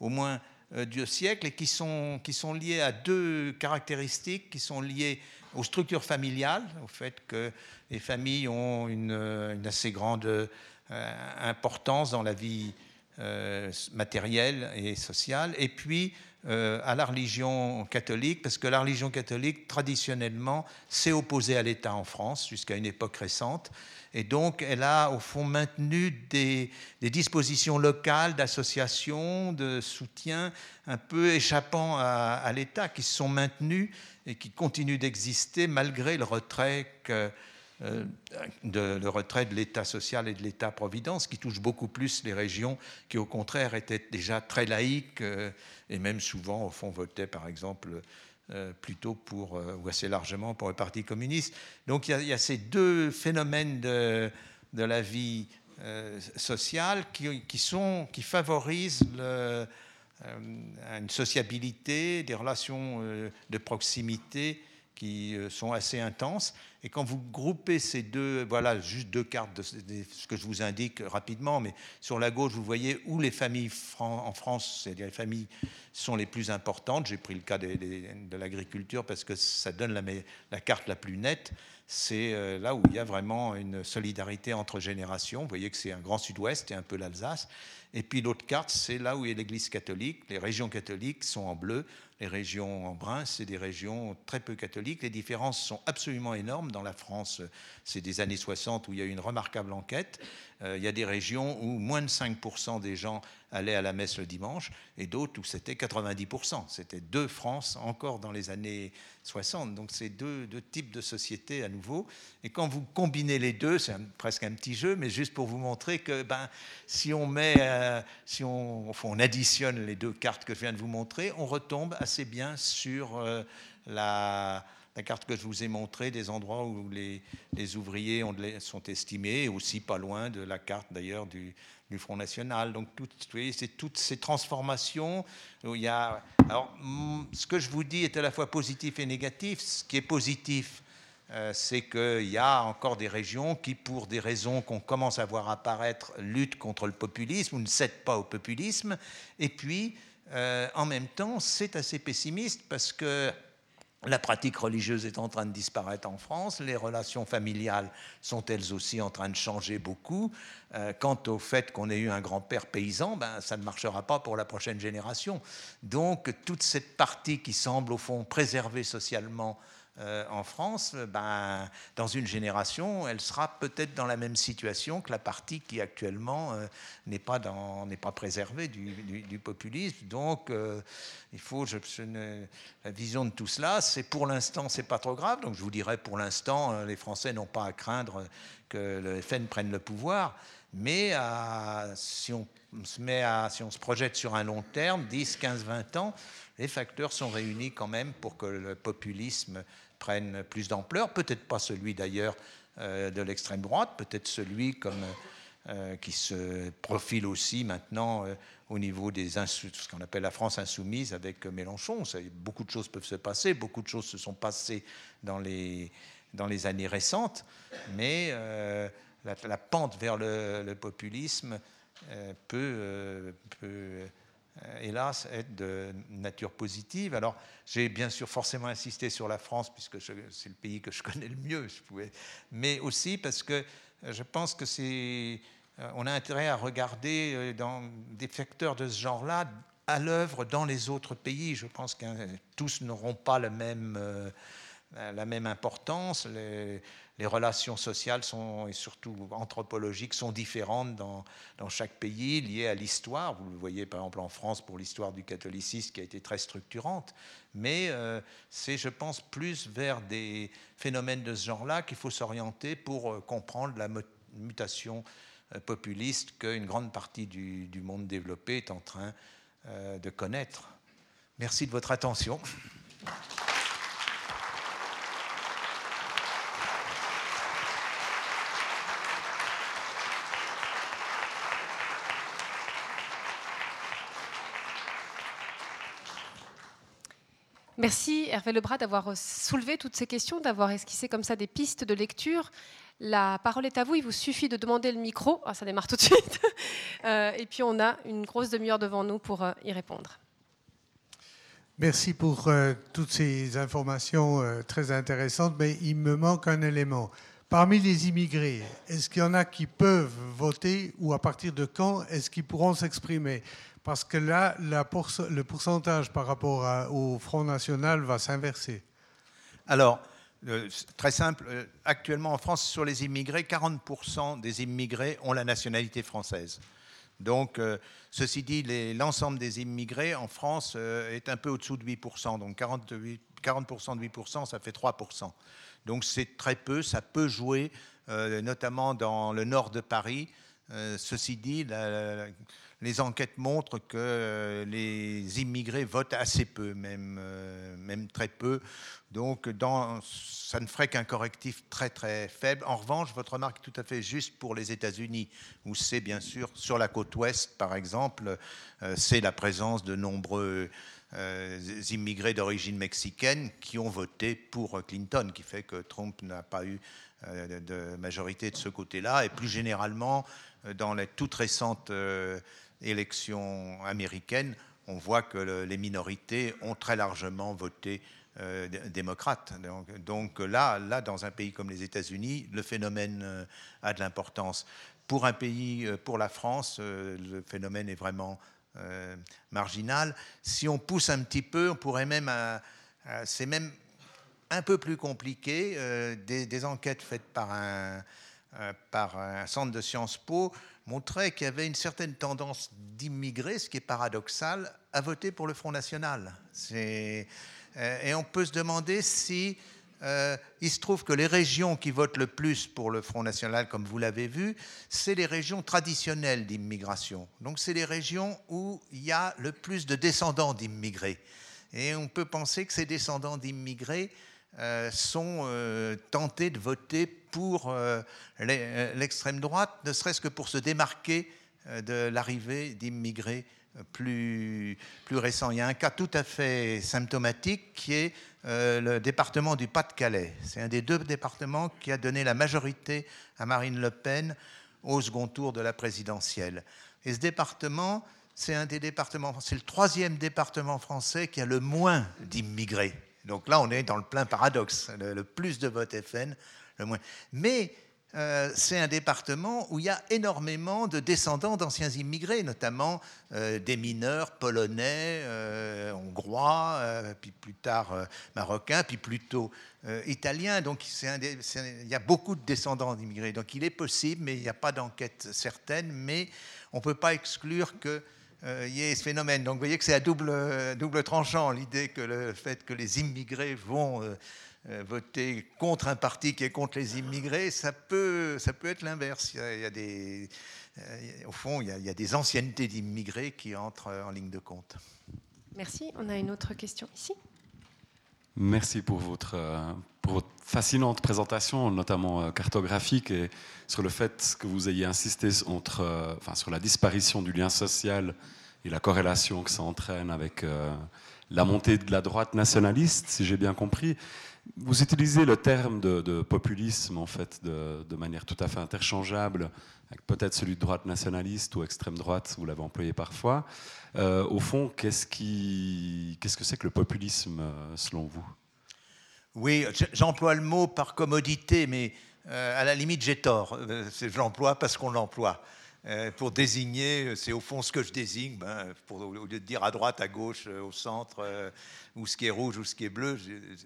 au moins deux siècles et qui sont, qui sont liées à deux caractéristiques qui sont liées aux structures familiales, au fait que les familles ont une, une assez grande importance dans la vie matérielle et sociale, et puis euh, à la religion catholique, parce que la religion catholique, traditionnellement, s'est opposée à l'État en France jusqu'à une époque récente. Et donc, elle a, au fond, maintenu des, dispositions locales d'association, de soutien, un peu échappant à, l'État, qui se sont maintenues et qui continuent d'exister malgré le retrait euh, de, l'État social et de l'État-providence, qui touche beaucoup plus les régions qui, au contraire, étaient déjà très laïques euh, et même souvent, au fond, votaient, par exemple, plutôt pour, ou assez largement pour le Parti communiste. Donc il y, a, ces deux phénomènes de, la vie sociale qui, sont, qui favorisent une sociabilité, des relations de proximité qui sont assez intenses. Et quand vous groupez ces deux, voilà, juste deux cartes de, ce que je vous indique rapidement, mais sur la gauche, vous voyez où les familles en France, c'est-à-dire les familles sont les plus importantes. J'ai pris le cas de, l'agriculture parce que ça donne la, la carte la plus nette. C'est euh, là où il y a vraiment une solidarité entre générations. Vous voyez que c'est un grand sud-ouest et un peu l'Alsace. Et puis l'autre carte, c'est là où est l'Église catholique. Les régions catholiques sont en bleu. Les régions en brun, c'est des régions très peu catholiques. Les différences sont absolument énormes. Dans la France, c'est des années 60 où il y a eu une remarquable enquête. Euh, il y a des régions où moins de 5% des gens allaient à la messe le dimanche et d'autres où c'était 90%. C'était deux France encore dans les années 60. Donc c'est deux, deux, types de sociétés à nouveau. Et quand vous combinez les deux, c'est presque un petit jeu, mais juste pour vous montrer que ben, si on met, euh, si on, on, additionne les deux cartes que je viens de vous montrer, on retombe assez bien sur euh, la la carte que je vous ai montrée des endroits où les, ouvriers ont, sont estimés, aussi pas loin de la carte d'ailleurs du, Front National. Donc, tout, c'est toutes ces transformations. Où il y a, alors, mm, ce que je vous dis est à la fois positif et négatif. Ce qui est positif, euh, c'est qu'il y a encore des régions qui, pour des raisons qu'on commence à voir apparaître, luttent contre le populisme ou ne cèdent pas au populisme. Et puis, euh, en même temps, c'est assez pessimiste parce que la pratique religieuse est en train de disparaître en France, les relations familiales sont elles aussi en train de changer beaucoup. Euh, quant au fait qu'on ait eu un grand-père paysan, ben, ça ne marchera pas pour la prochaine génération. Donc toute cette partie qui semble au fond préservée socialement euh, en France, ben, dans une génération, elle sera peut-être dans la même situation que la partie qui actuellement euh, n'est pas, pas préservée du, populisme. Donc, euh, il faut, la vision de tout cela, c'est pour l'instant, c'est pas trop grave. Donc, je vous dirais, pour l'instant, les Français n'ont pas à craindre que le FN prenne le pouvoir. Mais si, on se met à, si on se projette sur un long terme, 10, 15, 20 ans, les facteurs sont réunis quand même pour que le populisme prennent plus d'ampleur, peut-être pas celui d'ailleurs euh, de l'extrême droite, peut-être celui comme, euh, qui se profile aussi maintenant euh, au niveau des ce qu'on appelle la France insoumise avec Mélenchon. Beaucoup de choses peuvent se passer, beaucoup de choses se sont passées dans les, dans les années récentes, mais la, pente vers le, populisme peut, euh, hélas, être de nature positive. Alors, j'ai bien sûr forcément insisté sur la France, puisque c'est le pays que je connais le mieux, mais aussi parce que euh, je pense que c'est. Euh, on a intérêt à regarder dans des facteurs de ce genre-là à l'œuvre dans les autres pays. Je pense que tous n'auront pas la même, la même importance. Les relations sociales sont, et surtout anthropologiques sont différentes dans, chaque pays, liées à l'histoire. Vous le voyez par exemple en France pour l'histoire du catholicisme qui a été très structurante. Mais euh, c'est, je pense, plus vers des phénomènes de ce genre-là qu'il faut s'orienter pour euh, comprendre la mutation euh, populiste qu'une grande partie du, monde développé est en train de connaître. Merci de votre attention. Merci Hervé Lebras d'avoir soulevé toutes ces questions, d'avoir esquissé comme ça des pistes de lecture. La parole est à vous. Il vous suffit de demander le micro. Ah, ça démarre tout de suite. Euh, et puis, on a une grosse demi-heure devant nous pour euh, y répondre. Merci pour euh, toutes ces informations très intéressantes, mais il me manque un élément. Parmi les immigrés, est-ce qu'il y en a qui peuvent voter ou à partir de quand est-ce qu'ils pourront s'exprimer? Parce que là, le pourcentage par rapport au Front National va s'inverser. Alors, euh, très simple, euh, actuellement en France, sur les immigrés, 40% des immigrés ont la nationalité française. Donc, euh, ceci dit, l'ensemble des immigrés en France est un peu au-dessous de 8%. Donc, 40, 40% de 8%, ça fait 3%. Donc, c'est très peu, ça peut jouer, notamment dans le nord de Paris. ceci dit, les enquêtes montrent que les immigrés votent assez peu, même, même très peu. Donc, dans, ça ne ferait qu'un correctif très très faible. En revanche, votre remarque est tout à fait juste pour les États-Unis, où c'est bien sûr sur la côte ouest, par exemple, euh, c'est la présence de nombreux euh, immigrés d'origine mexicaine qui ont voté pour Clinton, qui fait que Trump n'a pas eu euh, de majorité de ce côté-là. Et plus généralement, dans les toutes récentes élections américaines, on voit que les minorités ont très largement voté euh, démocrate. Donc, là, là, dans un pays comme les États-Unis, le phénomène euh, a de l'importance. Pour un pays, euh, pour la France, le phénomène est vraiment marginal. Si on pousse un petit peu, on pourrait même, c'est même un peu plus compliqué. Des, enquêtes faites par un, par un centre de Sciences Po montraient qu'il y avait une certaine tendance d'immigrer, ce qui est paradoxal, à voter pour le Front National. Euh, et on peut se demander si euh, il se trouve que les régions qui votent le plus pour le Front National, comme vous l'avez vu, c'est les régions traditionnelles d'immigration. Donc c'est les régions où il y a le plus de descendants d'immigrés. Et on peut penser que ces descendants d'immigrés euh, sont tentés de voter pour l'extrême droite, ne serait-ce que pour se démarquer de l'arrivée d'immigrés plus, plus récent. Il y a un cas tout à fait symptomatique qui est euh, le département du Pas-de-Calais. C'est un des deux départements qui a donné la majorité à Marine Le Pen au second tour de la présidentielle. Et ce département, c'est un des départements, c'est le troisième département français qui a le moins d'immigrés. Donc là, on est dans le plein paradoxe. Le, le plus de votes FN, Mais euh, c'est un département où il y a énormément de descendants d'anciens immigrés, notamment euh, des mineurs polonais, euh, hongrois, puis plus tard marocains, puis plutôt italiens. Donc il y a beaucoup de descendants d'immigrés. Donc il est possible, mais il n'y a pas d'enquête certaine, mais on ne peut pas exclure que il y ait ce phénomène. Donc vous voyez que c'est à double, double tranchant l'idée que le fait que les immigrés vont voter contre un parti qui est contre les immigrés, ça peut, ça peut être l'inverse. Il, y a des, euh, au fond, il y a, des anciennetés d'immigrés qui entrent en ligne de compte. Merci. On a une autre question ici. Merci pour votre, pour votre fascinante présentation, notamment euh, cartographique, et sur le fait que vous ayez insisté entre, enfin, sur la disparition du lien social et la corrélation que ça entraîne avec la montée de la droite nationaliste, si j'ai bien compris. Vous utilisez le terme de, populisme en fait de, manière tout à fait interchangeable, peut-être celui de droite nationaliste ou extrême droite, vous l'avez employé parfois. Euh, au fond, qu'est-ce, que c'est que le populisme euh, selon vous? Oui, j'emploie le mot par commodité, mais euh, à la limite j'ai tort. Je l'emploie parce qu'on l'emploie. pour désigner, c'est au fond ce que je désigne, ben, au lieu de dire à droite, à gauche, au centre, ou ce qui est rouge ou ce qui est bleu.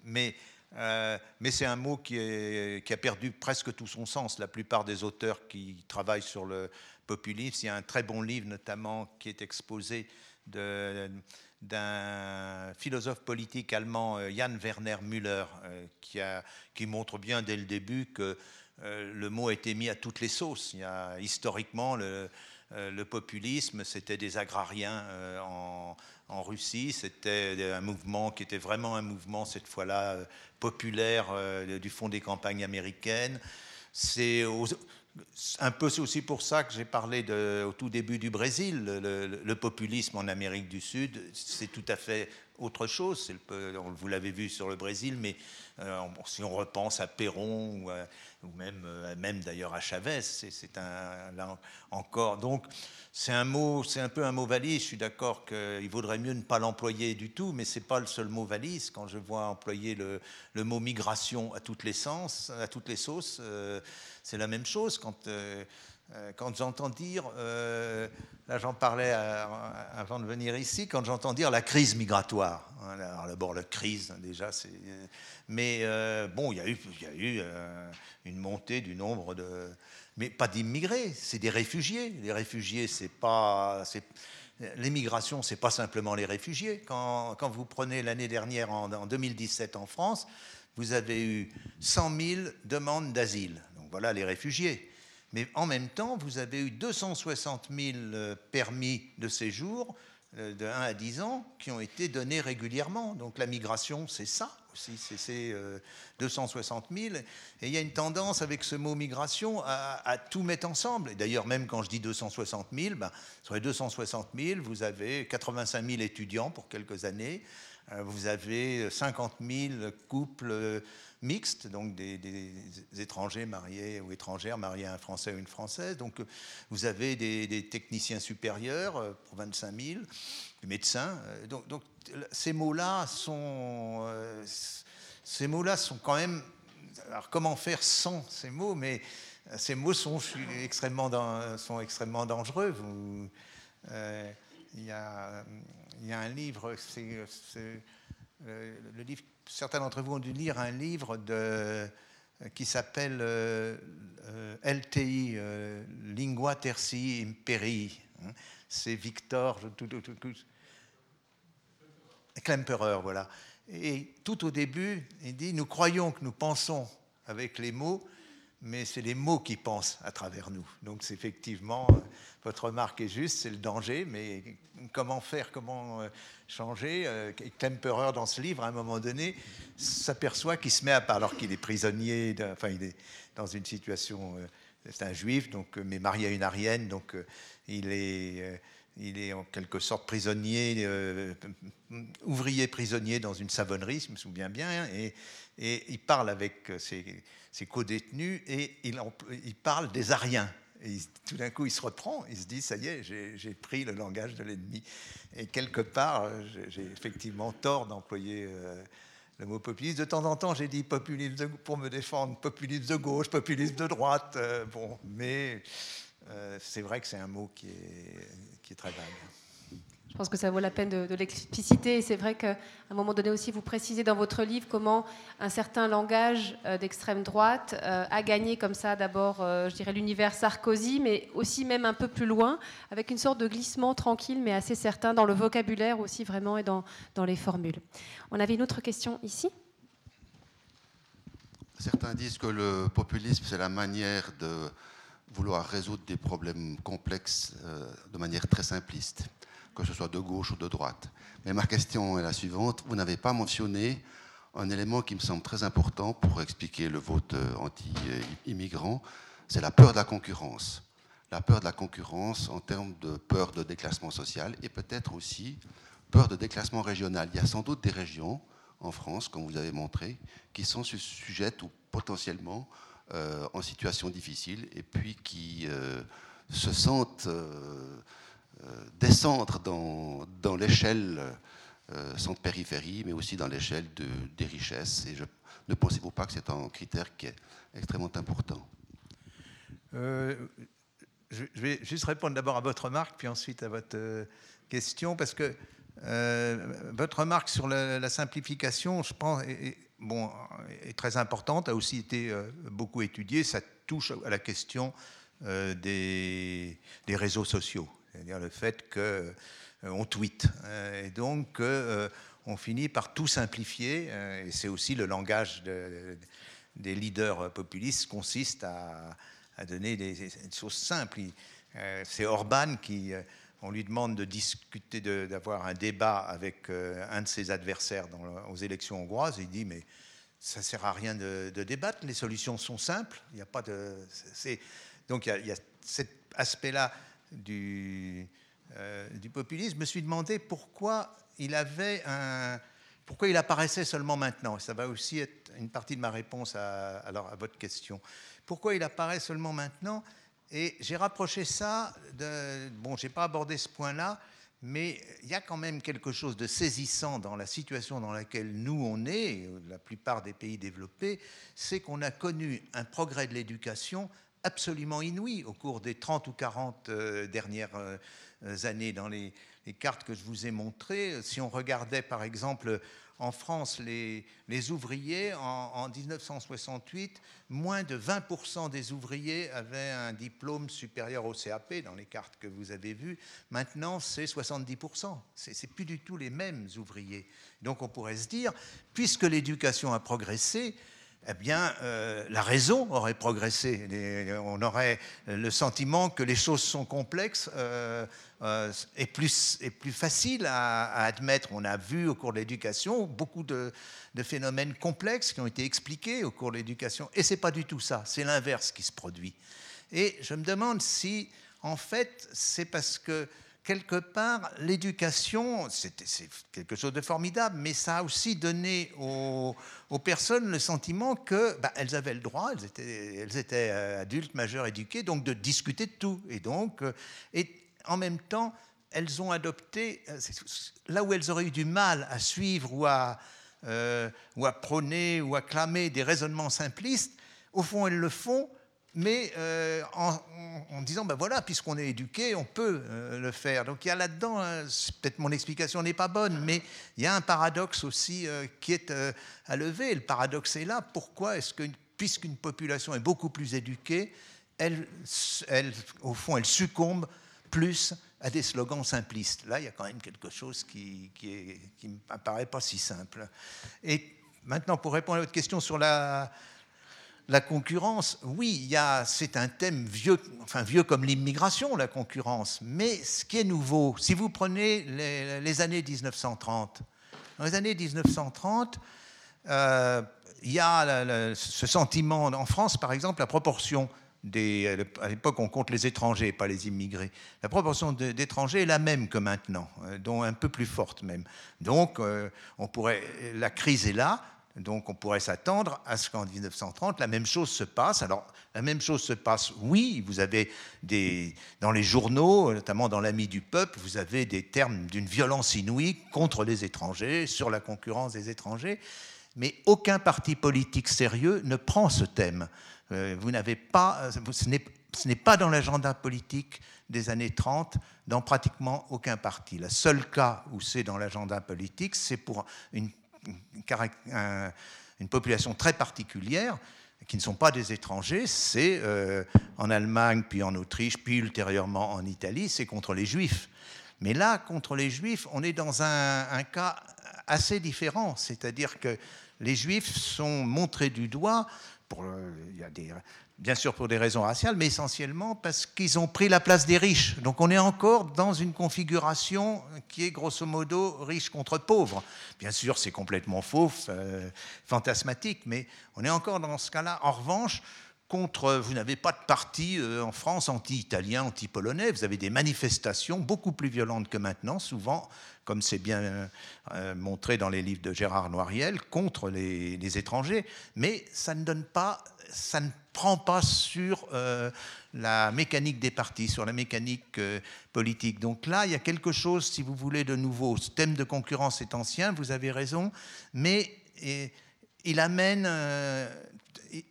Mais euh, mais c'est un mot qui, a perdu presque tout son sens. La plupart des auteurs qui travaillent sur le populisme, il y a un très bon livre notamment qui est exposé d'un philosophe politique allemand, euh, Jan Werner Müller, euh, qui, montre bien dès le début que le mot a été mis à toutes les sauces. Il y a, historiquement, le, populisme, c'était des agrariens en, Russie. C'était un mouvement qui était vraiment un mouvement, cette fois-là, populaire euh, du fond des campagnes américaines. C'est un peu aussi pour ça que j'ai parlé au tout début du Brésil. Le, populisme en Amérique du Sud, c'est tout à fait autre chose. vous l'avez vu sur le Brésil, mais si on repense à Perron ou, même, même d'ailleurs à Chavez, c'est un encore. Donc c'est un mot, c'est un peu un mot valise. Je suis d'accord qu'il vaudrait mieux ne pas l'employer du tout, mais c'est pas le seul mot valise. Quand je vois employer le, mot migration à toutes les sens, à toutes les sauces, c'est la même chose. Euh, quand j'entends dire, euh, là j'en parlais avant de venir ici, quand j'entends dire la crise migratoire, hein, d'abord la crise hein, déjà, mais euh, bon, il y a eu, une montée du nombre de, mais pas d'immigrés, c'est des réfugiés. Les réfugiés, c'est pas, c'est, l'immigration, c'est pas simplement les réfugiés. Quand, vous prenez l'année dernière, en 2017 en France, vous avez eu 100 000 demandes d'asile. Donc voilà les réfugiés. Mais en même temps, vous avez eu 260 000 euh, permis de séjour euh, de 1 à 10 ans qui ont été donnés régulièrement. Donc la migration, c'est ça aussi, c'est 260 000. Et il y a une tendance avec ce mot migration à, tout mettre ensemble. Et d'ailleurs, même quand je dis 260 000, ben, sur les 260 000, vous avez 85 000 étudiants pour quelques années, euh, vous avez 50 000 couples mixtes, donc des, étrangers mariés ou étrangères mariés à un Français ou une Française. Donc vous avez des, techniciens supérieurs euh, pour 25 000, des médecins. Euh, donc, ces mots-là sont, euh, ces mots-là sont quand même. Alors comment faire sans ces mots Mais ces mots sont extrêmement, dangereux. Il, y a, il y a un livre, c'est livre certains d'entre vous ont dû lire un livre de, qui s'appelle euh, euh, LTI, euh, Lingua Tertii Imperii. Hein. C'est Victor Klemperer, voilà. Et tout au début, il dit Nous croyons que nous pensons avec les mots, mais c'est les mots qui pensent à travers nous. Donc, c'est effectivement, votre remarque est juste, c'est le danger, mais comment faire, comment changer. Euh, Klemperer, dans ce livre, à un moment donné, s'aperçoit qu'il se met à part, alors qu'il est prisonnier, enfin, il est dans une situation. Euh, c'est un juif, donc, euh, mais marié à une arienne, donc il est il est en quelque sorte prisonnier, ouvrier prisonnier dans une savonnerie, je me souviens bien, et, et il parle avec ses, ses co-détenus et il, il, parle des Ariens. Et tout d'un coup, il se reprend, il se dit, ça y est, j'ai pris le langage de l'ennemi. Et quelque part, j'ai effectivement tort d'employer euh, le mot populisme. De temps en temps, j'ai dit populisme pour me défendre, populisme de gauche, populisme de droite. Euh, bon, mais euh, c'est vrai que c'est un mot qui est, qui est très vague. Je pense que ça vaut la peine de, l'expliciter. C'est vrai qu'à un moment donné aussi, vous précisez dans votre livre comment un certain langage euh, d'extrême droite euh, a gagné comme ça d'abord, euh, je dirais, l'univers Sarkozy, mais aussi même un peu plus loin, avec une sorte de glissement tranquille, mais assez certain dans le vocabulaire aussi vraiment et dans, dans les formules. On avait une autre question ici? Certains disent que le populisme, c'est la manière de vouloir résoudre des problèmes complexes de manière très simpliste que ce soit de gauche ou de droite. Mais ma question est la suivante. Vous n'avez pas mentionné un élément qui me semble très important pour expliquer le vote euh, anti-immigrant, c'est la peur de la concurrence. La peur de la concurrence en termes de peur de déclassement social et peut-être aussi peur de déclassement régional. Il y a sans doute des régions en France, comme vous avez montré, qui sont sujettes ou potentiellement euh, en situation difficile et puis qui euh, se sentent descendre dans, dans l'échelle euh, sans périphérie, mais aussi dans l'échelle de, des richesses. Et je, ne pensez-vous pas que c'est un critère qui est extrêmement important? Euh, je, vais juste répondre d'abord à votre remarque, puis ensuite à votre question, parce que votre remarque sur la, simplification, je pense, est, bon, est très importante, a aussi été beaucoup étudiée. Ça touche à la question des, des réseaux sociaux c'est-à-dire le fait qu'on euh, tweet. Euh, et donc, euh, on finit par tout simplifier, et c'est aussi le langage des leaders populistes consiste à, donner des, choses simples. C'est Orban qui, on lui demande de discuter, d'avoir un débat avec un de ses adversaires aux élections hongroises, il dit mais ça sert à rien de, débattre, les solutions sont simples, il n'y a pas de, donc il y a cet aspect-là du, du populisme, je me suis demandé pourquoi il avait un, pourquoi il apparaissait seulement maintenant. Ça va aussi être une partie de ma réponse à votre question. Pourquoi il apparaît seulement maintenant? Et j'ai rapproché ça de, bon, j'ai pas abordé ce point-là, mais il y a quand même quelque chose de saisissant dans la situation dans laquelle nous on est, la plupart des pays développés, c'est qu'on a connu un progrès de l'éducation absolument inouï au cours des 30 ou 40 euh, dernières euh, années dans les, cartes que je vous ai montrées. Si on regardait par exemple en France, les, ouvriers, en, 1968, moins de 20% des ouvriers avaient un diplôme supérieur au CAP dans les cartes que vous avez vues. Maintenant, c'est 70%. Ce n'est plus du tout les mêmes ouvriers. Donc on pourrait se dire, puisque l'éducation a progressé, eh bien, euh, la raison aurait progressé. On aurait le sentiment que les choses sont complexes euh, euh, et, plus, et plus faciles à, admettre. On a vu au cours de l'éducation beaucoup de, de, phénomènes complexes qui ont été expliqués au cours de l'éducation. Et ce n'est pas du tout ça, c'est l'inverse qui se produit. Et je me demande si, en fait, c'est parce que quelque part, l'éducation, c'est quelque chose de formidable, mais ça a aussi donné aux, personnes le sentiment qu'elles bah, avaient le droit, elles étaient, euh, adultes, majeures, éduquées, donc de discuter de tout. Et donc, euh, et en même temps, elles ont adopté, euh, là où elles auraient eu du mal à suivre ou à, ou à prôner ou à clamer des raisonnements simplistes, au fond, elles le font mais euh, en, disant, ben voilà, puisqu'on est éduqué, on peut euh, le faire. Donc il y a là-dedans, hein, peut-être mon explication n'est pas bonne, mais il y a un paradoxe aussi euh, qui est à lever. Le paradoxe est là. Pourquoi est-ce que, puisqu'une population est beaucoup plus éduquée, elle, au fond, elle succombe plus à des slogans simplistes? Là, il y a quand même quelque chose qui, qui, ne m'apparaît pas si simple. Et maintenant, pour répondre à votre question sur la la concurrence, oui, c'est un thème vieux, enfin vieux comme l'immigration, la concurrence. Mais ce qui est nouveau, si vous prenez les, années 1930, dans les années 1930, euh, il y a ce sentiment, en France par exemple, la proportion des, à l'époque on compte les étrangers, pas les immigrés, la proportion d'étrangers est la même que maintenant, euh, dont un peu plus forte même. Donc euh, on pourrait, la crise est là, donc on pourrait s'attendre à ce qu'en 1930, la même chose se passe. Alors la même chose se passe, oui, vous avez des, dans les journaux, notamment dans l'Ami du peuple, vous avez des termes d'une violence inouïe contre les étrangers, sur la concurrence des étrangers, mais aucun parti politique sérieux ne prend ce thème. Euh, vous n'avez pas, ce n'est pas dans l'agenda politique des années 30 dans pratiquement aucun parti. Le seul cas où c'est dans l'agenda politique, c'est pour une une population très particulière qui ne sont pas des étrangers, c'est euh, en Allemagne, puis en Autriche, puis ultérieurement en Italie, c'est contre les juifs. Mais là, contre les juifs, on est dans un cas assez différent, c'est-à-dire que les juifs sont montrés du doigt pour, il y a des, bien sûr pour des raisons raciales, mais essentiellement parce qu'ils ont pris la place des riches. Donc on est encore dans une configuration qui est grosso modo riche contre pauvre. Bien sûr, c'est complètement faux, euh, fantasmatique, mais on est encore dans ce cas-là. En revanche, contre, vous n'avez pas de parti euh, en France anti-italien, anti-polonais, vous avez des manifestations beaucoup plus violentes que maintenant, souvent, comme c'est bien euh, montré dans les livres de Gérard Noiriel, contre les, les étrangers, mais ça ne donne pas ça ne prend pas sur euh, la mécanique des partis, sur la mécanique euh, politique. Donc là, il y a quelque chose, si vous voulez, de nouveau. Ce thème de concurrence est ancien, vous avez raison, mais il amène, euh,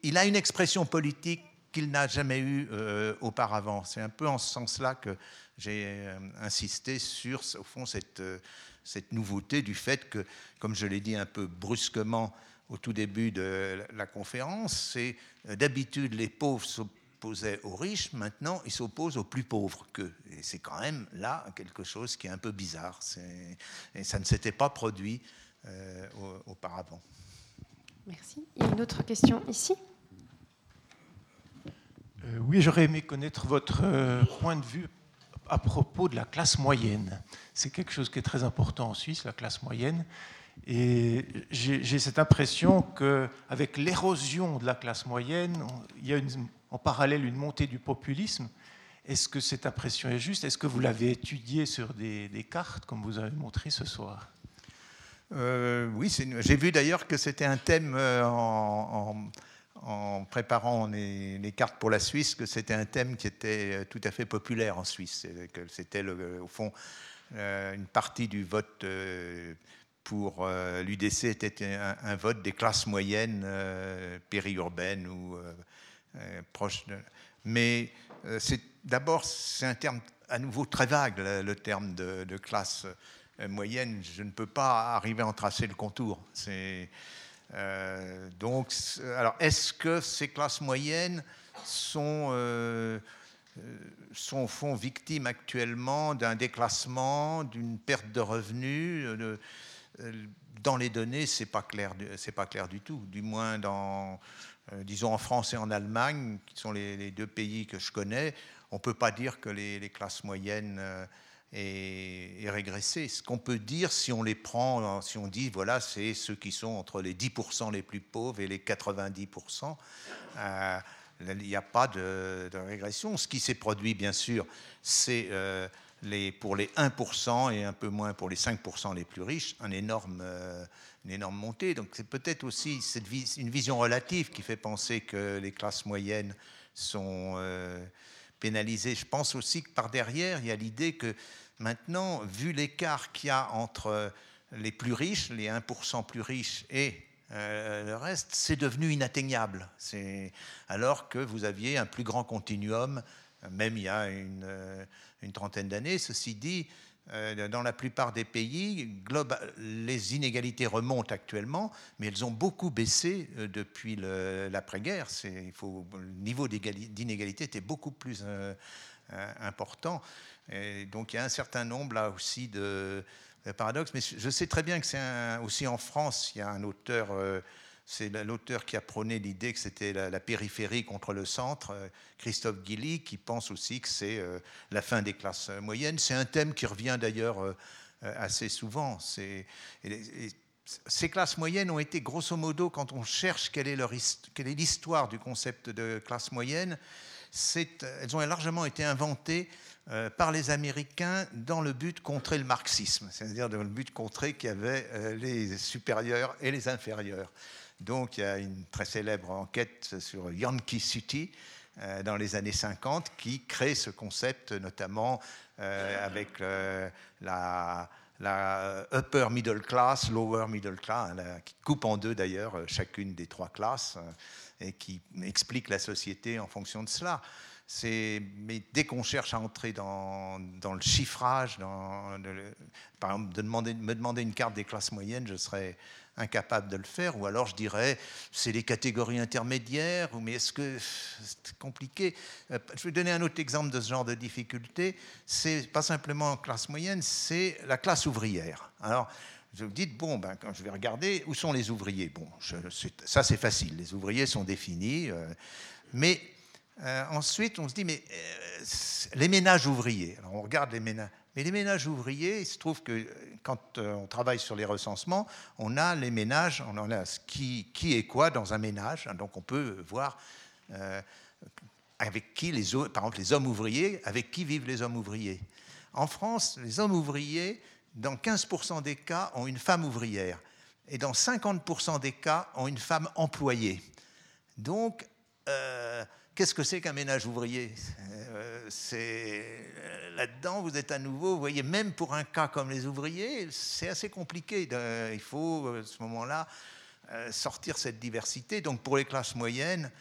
il a une expression politique qu'il n'a jamais eue auparavant. C'est un peu en ce sens-là que j'ai insisté sur, au fond, cette, cette nouveauté du fait que, comme je l'ai dit un peu brusquement, au tout début de la conférence, c'est d'habitude les pauvres s'opposaient aux riches, maintenant ils s'opposent aux plus pauvres qu'eux. Et c'est quand même là quelque chose qui est un peu bizarre. Et ça ne s'était pas produit euh, auparavant. Merci. Il y a une autre question ici euh, Oui, j'aurais aimé connaître votre point de vue à propos de la classe moyenne. C'est quelque chose qui est très important en Suisse, la classe moyenne. Et j'ai cette impression qu'avec l'érosion de la classe moyenne, il y a en parallèle une montée du populisme. Est-ce que cette impression est juste? Est-ce que vous l'avez étudiée sur des, cartes, comme vous avez montré ce soir? Euh, Oui, j'ai vu d'ailleurs que c'était un thème euh, en, préparant les, cartes pour la Suisse, que c'était un thème qui était tout à fait populaire en Suisse. Que c'était, au fond, une partie du vote pour euh, l'UDC était un, vote des classes moyennes euh, périurbaines ou euh, proches de... Mais c'est d'abord, c'est un terme à nouveau très vague, le, terme de, classe moyenne. Je ne peux pas arriver à en tracer le contour. Donc, alors, est-ce que ces classes moyennes sont sont au fond victimes actuellement d'un déclassement, d'une perte de revenus. Dans les données, c'est pas clair, c'est pas clair du tout. Du moins euh, disons en France et en Allemagne, qui sont les, deux pays que je connais, on peut pas dire que les, classes moyennes euh, aient, régressé. Ce qu'on peut dire, si on les prend, si on dit voilà, c'est ceux qui sont entre les 10% les plus pauvres et les 90%. il n'y a pas de, régression. Ce qui s'est produit, bien sûr, c'est pour les 1% et un peu moins pour les 5% les plus riches, un énorme, euh, une énorme montée. Donc c'est peut-être aussi une vision relative qui fait penser que les classes moyennes sont euh, pénalisées. Je pense aussi que par derrière, il y a l'idée que maintenant, vu l'écart qu'il y a entre les plus riches, les 1% plus riches et euh, le reste, c'est devenu inatteignable. Alors que vous aviez un plus grand continuum même il y a une, euh, trentaine d'années. Ceci dit, euh, dans la plupart des pays, les inégalités remontent actuellement, mais elles ont beaucoup baissé euh, depuis l'après-guerre. Le niveau d'inégalité était beaucoup plus important. Et donc il y a un certain nombre là aussi de, paradoxes. Mais je sais très bien que c'est aussi en France, il y a un auteur c'est l'auteur qui a prôné l'idée que c'était la, périphérie contre le centre, euh, Christophe Guilly, qui pense aussi que c'est euh, la fin des classes moyennes. C'est un thème qui revient d'ailleurs euh, assez souvent. ces classes moyennes ont été, grosso modo, quand on cherche quelle est l'histoire du concept de classe moyenne, elles ont largement été inventées par les Américains dans le but de contrer le marxisme, c'est-à-dire dans le but de contrer qu'il y avait les supérieurs et les inférieurs. Donc il y a une très célèbre enquête sur Yankee City euh, dans les années 50 qui crée ce concept notamment euh, avec euh, la, upper middle class, lower middle class, hein, qui coupe en deux d'ailleurs chacune des trois classes et qui explique la société en fonction de cela. Mais dès qu'on cherche à entrer dans, le chiffrage, par exemple, de me demander une carte des classes moyennes, je serais incapable de le faire, ou alors je dirais c'est les catégories intermédiaires, mais est-ce que c'est compliqué euh, Je vais donner un autre exemple de ce genre de difficulté. C'est pas simplement la classe moyenne, c'est la classe ouvrière. Alors, vous dites, bon, ben, quand je vais regarder, où sont les ouvriers? Bon, ça c'est facile, les ouvriers sont définis, euh, mais euh, ensuite on se dit, mais les ménages ouvriers, alors on regarde les ménages, mais les ménages ouvriers, il se trouve que quand euh, on travaille sur les recensements, on a les ménages, on en a qui, qui est quoi dans un ménage. Hein, donc on peut voir euh, avec qui, les, par exemple, les hommes ouvriers, avec qui vivent les hommes ouvriers. En France, les hommes ouvriers, dans 15% des cas, ont une femme ouvrière. Et dans 50% des cas, ont une femme employée. Donc, euh, Qu'est-ce que c'est qu'un ménage ouvrier? Euh, C'est euh, là-dedans, vous êtes à nouveau, vous voyez, même pour un cas comme les ouvriers, c'est assez compliqué. il faut à ce moment-là sortir cette diversité. Donc pour les classes moyennes,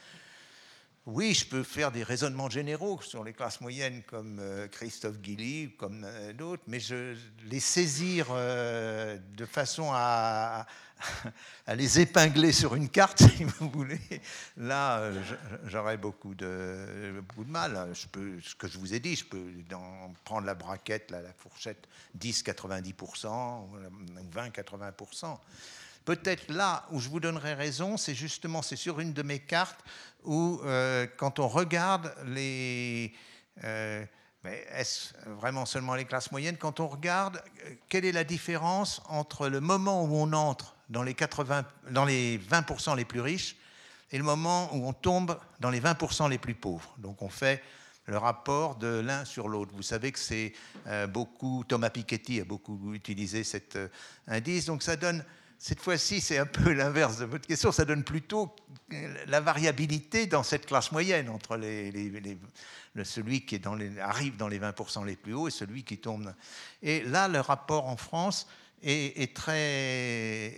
oui, je peux faire des raisonnements généraux sur les classes moyennes comme Christophe Guilly, comme d'autres, mais je les saisir de façon à, à les épingler sur une carte, si vous voulez, là, j'aurais beaucoup de, beaucoup de mal. Ce que je vous ai dit, je peux prendre la braquette, la, fourchette 10-90% ou 20-80%. Peut-être là où je vous donnerai raison, c'est justement c'est sur une de mes cartes où, euh, quand on regarde les... Euh, mais est-ce vraiment seulement les classes moyennes? Quand on regarde, euh, quelle est la différence entre le moment où on entre dans les, 80, dans les 20% les plus riches et le moment où on tombe dans les 20% les plus pauvres. Donc on fait le rapport de l'un sur l'autre. Vous savez que c'est beaucoup, Thomas Piketty a beaucoup utilisé cet indice, donc ça donne cette fois-ci, c'est un peu l'inverse de votre question. Ça donne plutôt la variabilité dans cette classe moyenne entre celui qui arrive dans les 20% les plus hauts et celui qui tombe. Et là, le rapport en France est, très,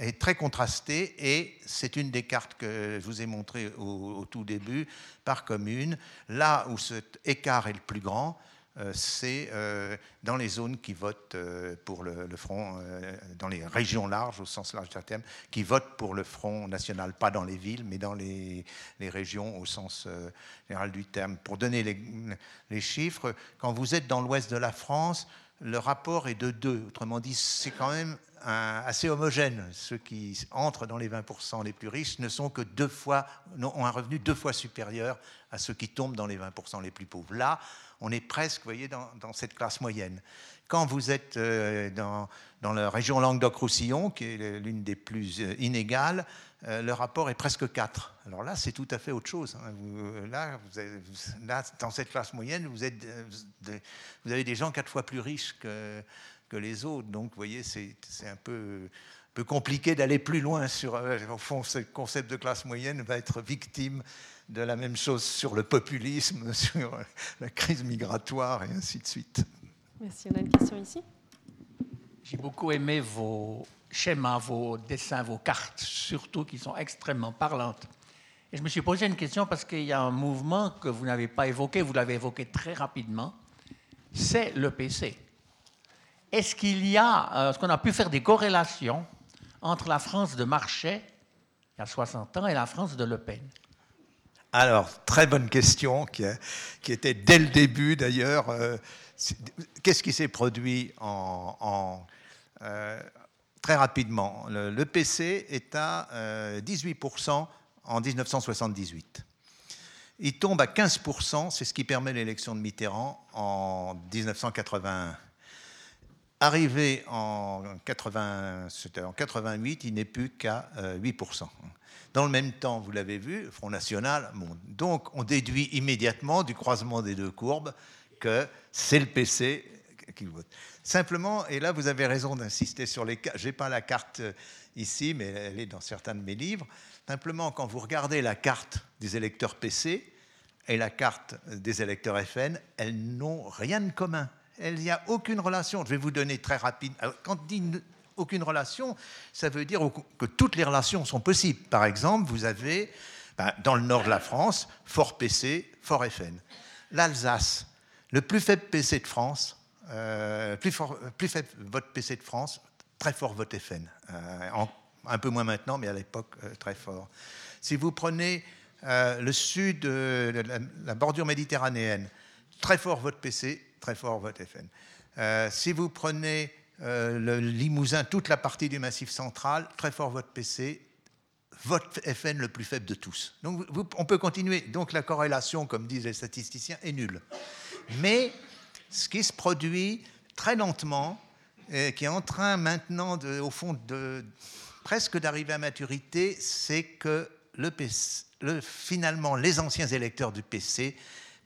est très contrasté et c'est une des cartes que je vous ai montrées au tout début par commune. Là où cet écart est le plus grand, euh, c'est euh, dans les zones qui votent euh, pour le, Front, dans les régions larges, au sens large du terme, qui votent pour le Front national, pas dans les villes, mais dans les, régions au sens général du terme. Pour donner les, chiffres, quand vous êtes dans l'ouest de la France, le rapport est de 2. Autrement dit, c'est quand même assez homogène. Ceux qui entrent dans les 20% les plus riches ne sont que deux fois, ont un revenu deux fois supérieur à ceux qui tombent dans les 20% les plus pauvres. Là, on est presque, voyez, dans, cette classe moyenne. Quand vous êtes euh, dans, la région Languedoc-Roussillon, qui est l'une des plus euh, inégales, le rapport est presque 4. Alors là, c'est tout à fait autre chose. Hein. là, dans cette classe moyenne, vous, êtes, vous avez des gens quatre fois plus riches que, que les autres. Donc, vous voyez, c'est un peu, peu compliqué d'aller plus loin sur. Au fond, ce concept de classe moyenne va être victime de la même chose sur le populisme, sur la crise migratoire et ainsi de suite. Merci. On a une question ici. J'ai beaucoup aimé vos schémas, vos dessins, vos cartes, surtout qui sont extrêmement parlantes. Et je me suis posé une question parce qu'il y a un mouvement que vous n'avez pas évoqué, vous l'avez évoqué très rapidement, c'est le PC. Est-ce qu'il y a, euh, est-ce qu'on a pu faire des corrélations entre la France de Marchais, il y a 60 ans, et la France de Le Pen? Alors, très bonne question, qui, était dès le début d'ailleurs. Euh, qu'est-ce qui s'est produit en, euh, très rapidement le, PC est à 18% euh, en 1978. Il tombe à 15%, c'est ce qui permet l'élection de Mitterrand en 1981. Arrivé en, 80, en 88, il n'est plus qu'à 8%. Dans le même temps, vous l'avez vu, Front National. Donc on déduit immédiatement du croisement des deux courbes que c'est le PC Simplement, et là vous avez raison d'insister sur les cas, je n'ai pas la carte euh, ici, mais elle est dans certains de mes livres. Simplement, quand vous regardez la carte des électeurs PC et la carte des électeurs FN, elles n'ont rien de commun. Il n'y a aucune relation. Je vais vous donner très rapide. Quand on dit aucune relation, ça veut dire que toutes les relations sont possibles. Par exemple, vous avez ben, dans le nord de la France, fort PC, fort FN. L'Alsace, le plus faible PC de France, euh, plus, fort, plus faible vote PC de France, très fort vote FN. Euh, un peu moins maintenant, mais à l'époque, euh, très fort. Si vous prenez le sud, la, bordure méditerranéenne, très fort vote PC, très fort vote FN. si vous prenez euh, le Limousin, toute la partie du Massif central, très fort vote PC, vote FN le plus faible de tous. Donc on peut continuer. Donc la corrélation, comme disent les statisticiens, est nulle. Mais ce qui se produit très lentement, et qui est en train maintenant, au fond, presque d'arriver à maturité, c'est que le le, finalement, les anciens électeurs du PC,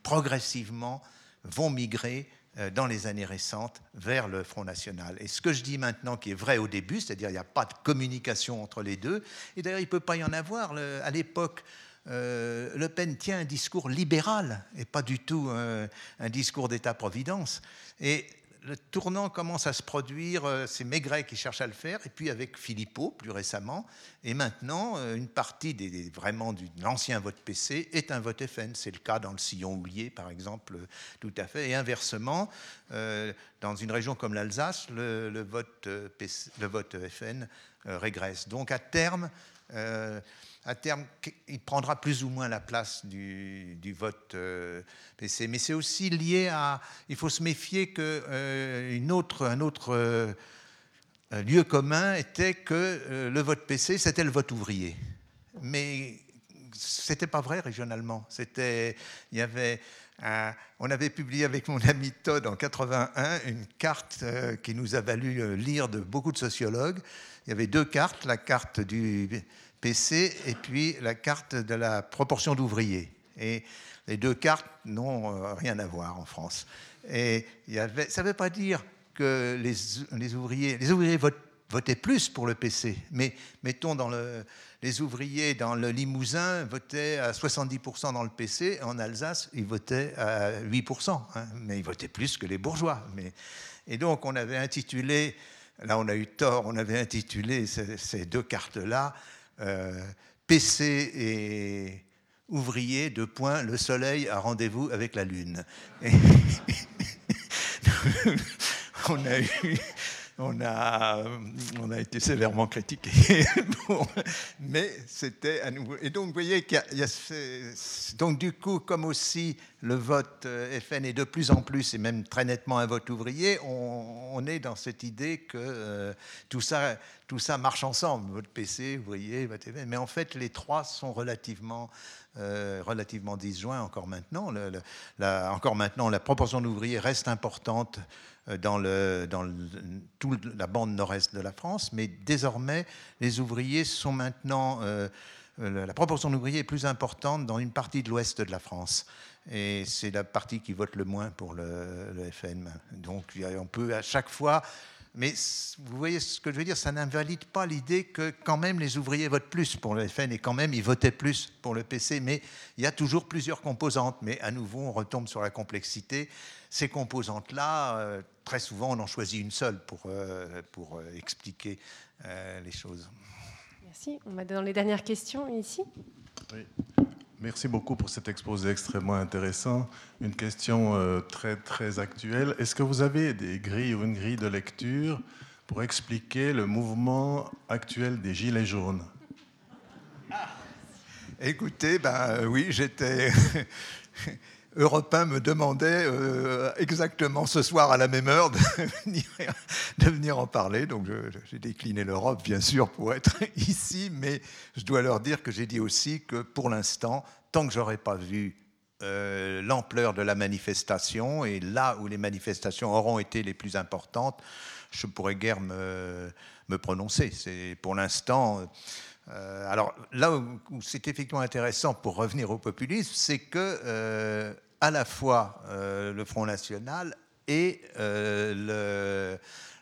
progressivement, vont migrer euh, dans les années récentes vers le Front National. Et ce que je dis maintenant qui est vrai au début, c'est-à-dire il n'y a pas de communication entre les deux, et d'ailleurs il ne peut pas y en avoir. à l'époque, euh, Le Pen tient un discours libéral et pas du tout euh, un discours d'État-providence. Et le tournant commence à se produire, euh, c'est Maigret qui cherche à le faire, et puis avec Philippot plus récemment, et maintenant une partie des, vraiment de l'ancien vote PC est un vote FN. C'est le cas dans le sillon oublié par exemple, tout à fait, et inversement, dans une région comme l'Alsace, le, vote le vote FN régresse. Donc à terme, à terme, il prendra plus ou moins la place du, vote euh, PC. Mais c'est aussi lié à. Il faut se méfier qu'un euh, autre, un autre euh, lieu commun était que le vote PC, c'était le vote ouvrier. Mais c'était pas vrai régionalement. C'était, il y avait, on avait publié avec mon ami Todd en 81 une carte qui nous a valu lire de beaucoup de sociologues. Il y avait deux cartes, la carte du Et puis la carte de la proportion d'ouvriers. Et les deux cartes n'ont rien à voir en France. Et ça ne veut pas dire que les, ouvriers, les ouvriers votaient plus pour le PC. Mais mettons les ouvriers dans le Limousin votaient à 70% dans le PC, en Alsace, ils votaient à 8%, hein. mais ils votaient plus que les bourgeois. Et donc on avait intitulé, là on a eu tort, on avait intitulé ces, deux cartes-là, euh, PC et ouvrier, deux points, le soleil a rendez-vous avec la lune. on a, on a été sévèrement critiqué. mais c'était à nouveau. Et donc, vous voyez qu'il y, a, donc du coup, comme aussi le vote euh, FN est de plus en plus, et même très nettement un vote ouvrier, on, est dans cette idée que euh, tout, ça, tout ça marche ensemble. Vote PC, ouvrier, vote FN. Mais en fait, les trois sont relativement euh, relativement disjoints encore maintenant. encore maintenant, la proportion d'ouvriers reste importante euh, dans, le, dans toute la bande nord-est de la France, mais désormais, les ouvriers sont maintenant... Euh, la proportion d'ouvriers est plus importante dans une partie de l'ouest de la France. Et c'est la partie qui vote le moins pour le FN. Donc on peut à chaque fois mais vous voyez ce que je veux dire, ça n'invalide pas l'idée que quand même les ouvriers votent plus pour le FN et quand même ils votaient plus pour le PC. Mais il y a toujours plusieurs composantes. Mais à nouveau, on retombe sur la complexité. Ces composantes-là, euh, très souvent, on en choisit une seule pour, euh, pour euh, expliquer les choses. Merci. On va dans les dernières questions ici. Oui. Merci beaucoup pour cet exposé extrêmement intéressant. Une question euh, très, très actuelle. Est-ce que vous avez des grilles ou une grille de lecture pour expliquer le mouvement actuel des Gilets jaunes? Écoutez, ben, oui, j'étais. Europe 1 me demandait euh, exactement ce soir à la même heure de venir, en parler. Donc j'ai décliné l'Europe, bien sûr, pour être ici, mais je dois leur dire que j'ai dit aussi que pour l'instant, tant que j'aurais pas vu euh, l'ampleur de la manifestation et là où les manifestations auront été les plus importantes, je pourrais guère me, prononcer. C'est pour l'instant. Euh, alors là où, c'est effectivement intéressant pour revenir au populisme, c'est que à la fois euh, le Front National et euh,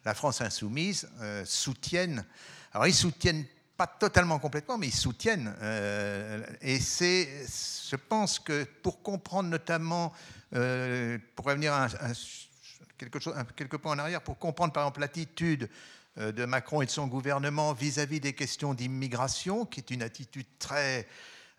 la France Insoumise euh, soutiennent. Alors ils soutiennent pas totalement complètement, mais ils soutiennent. et c'est, je pense que pour comprendre notamment, pour revenir à, quelque chose, quelques points en arrière, pour comprendre par exemple l'attitude de Macron et de son gouvernement vis-à-vis des questions d'immigration, qui est une attitude très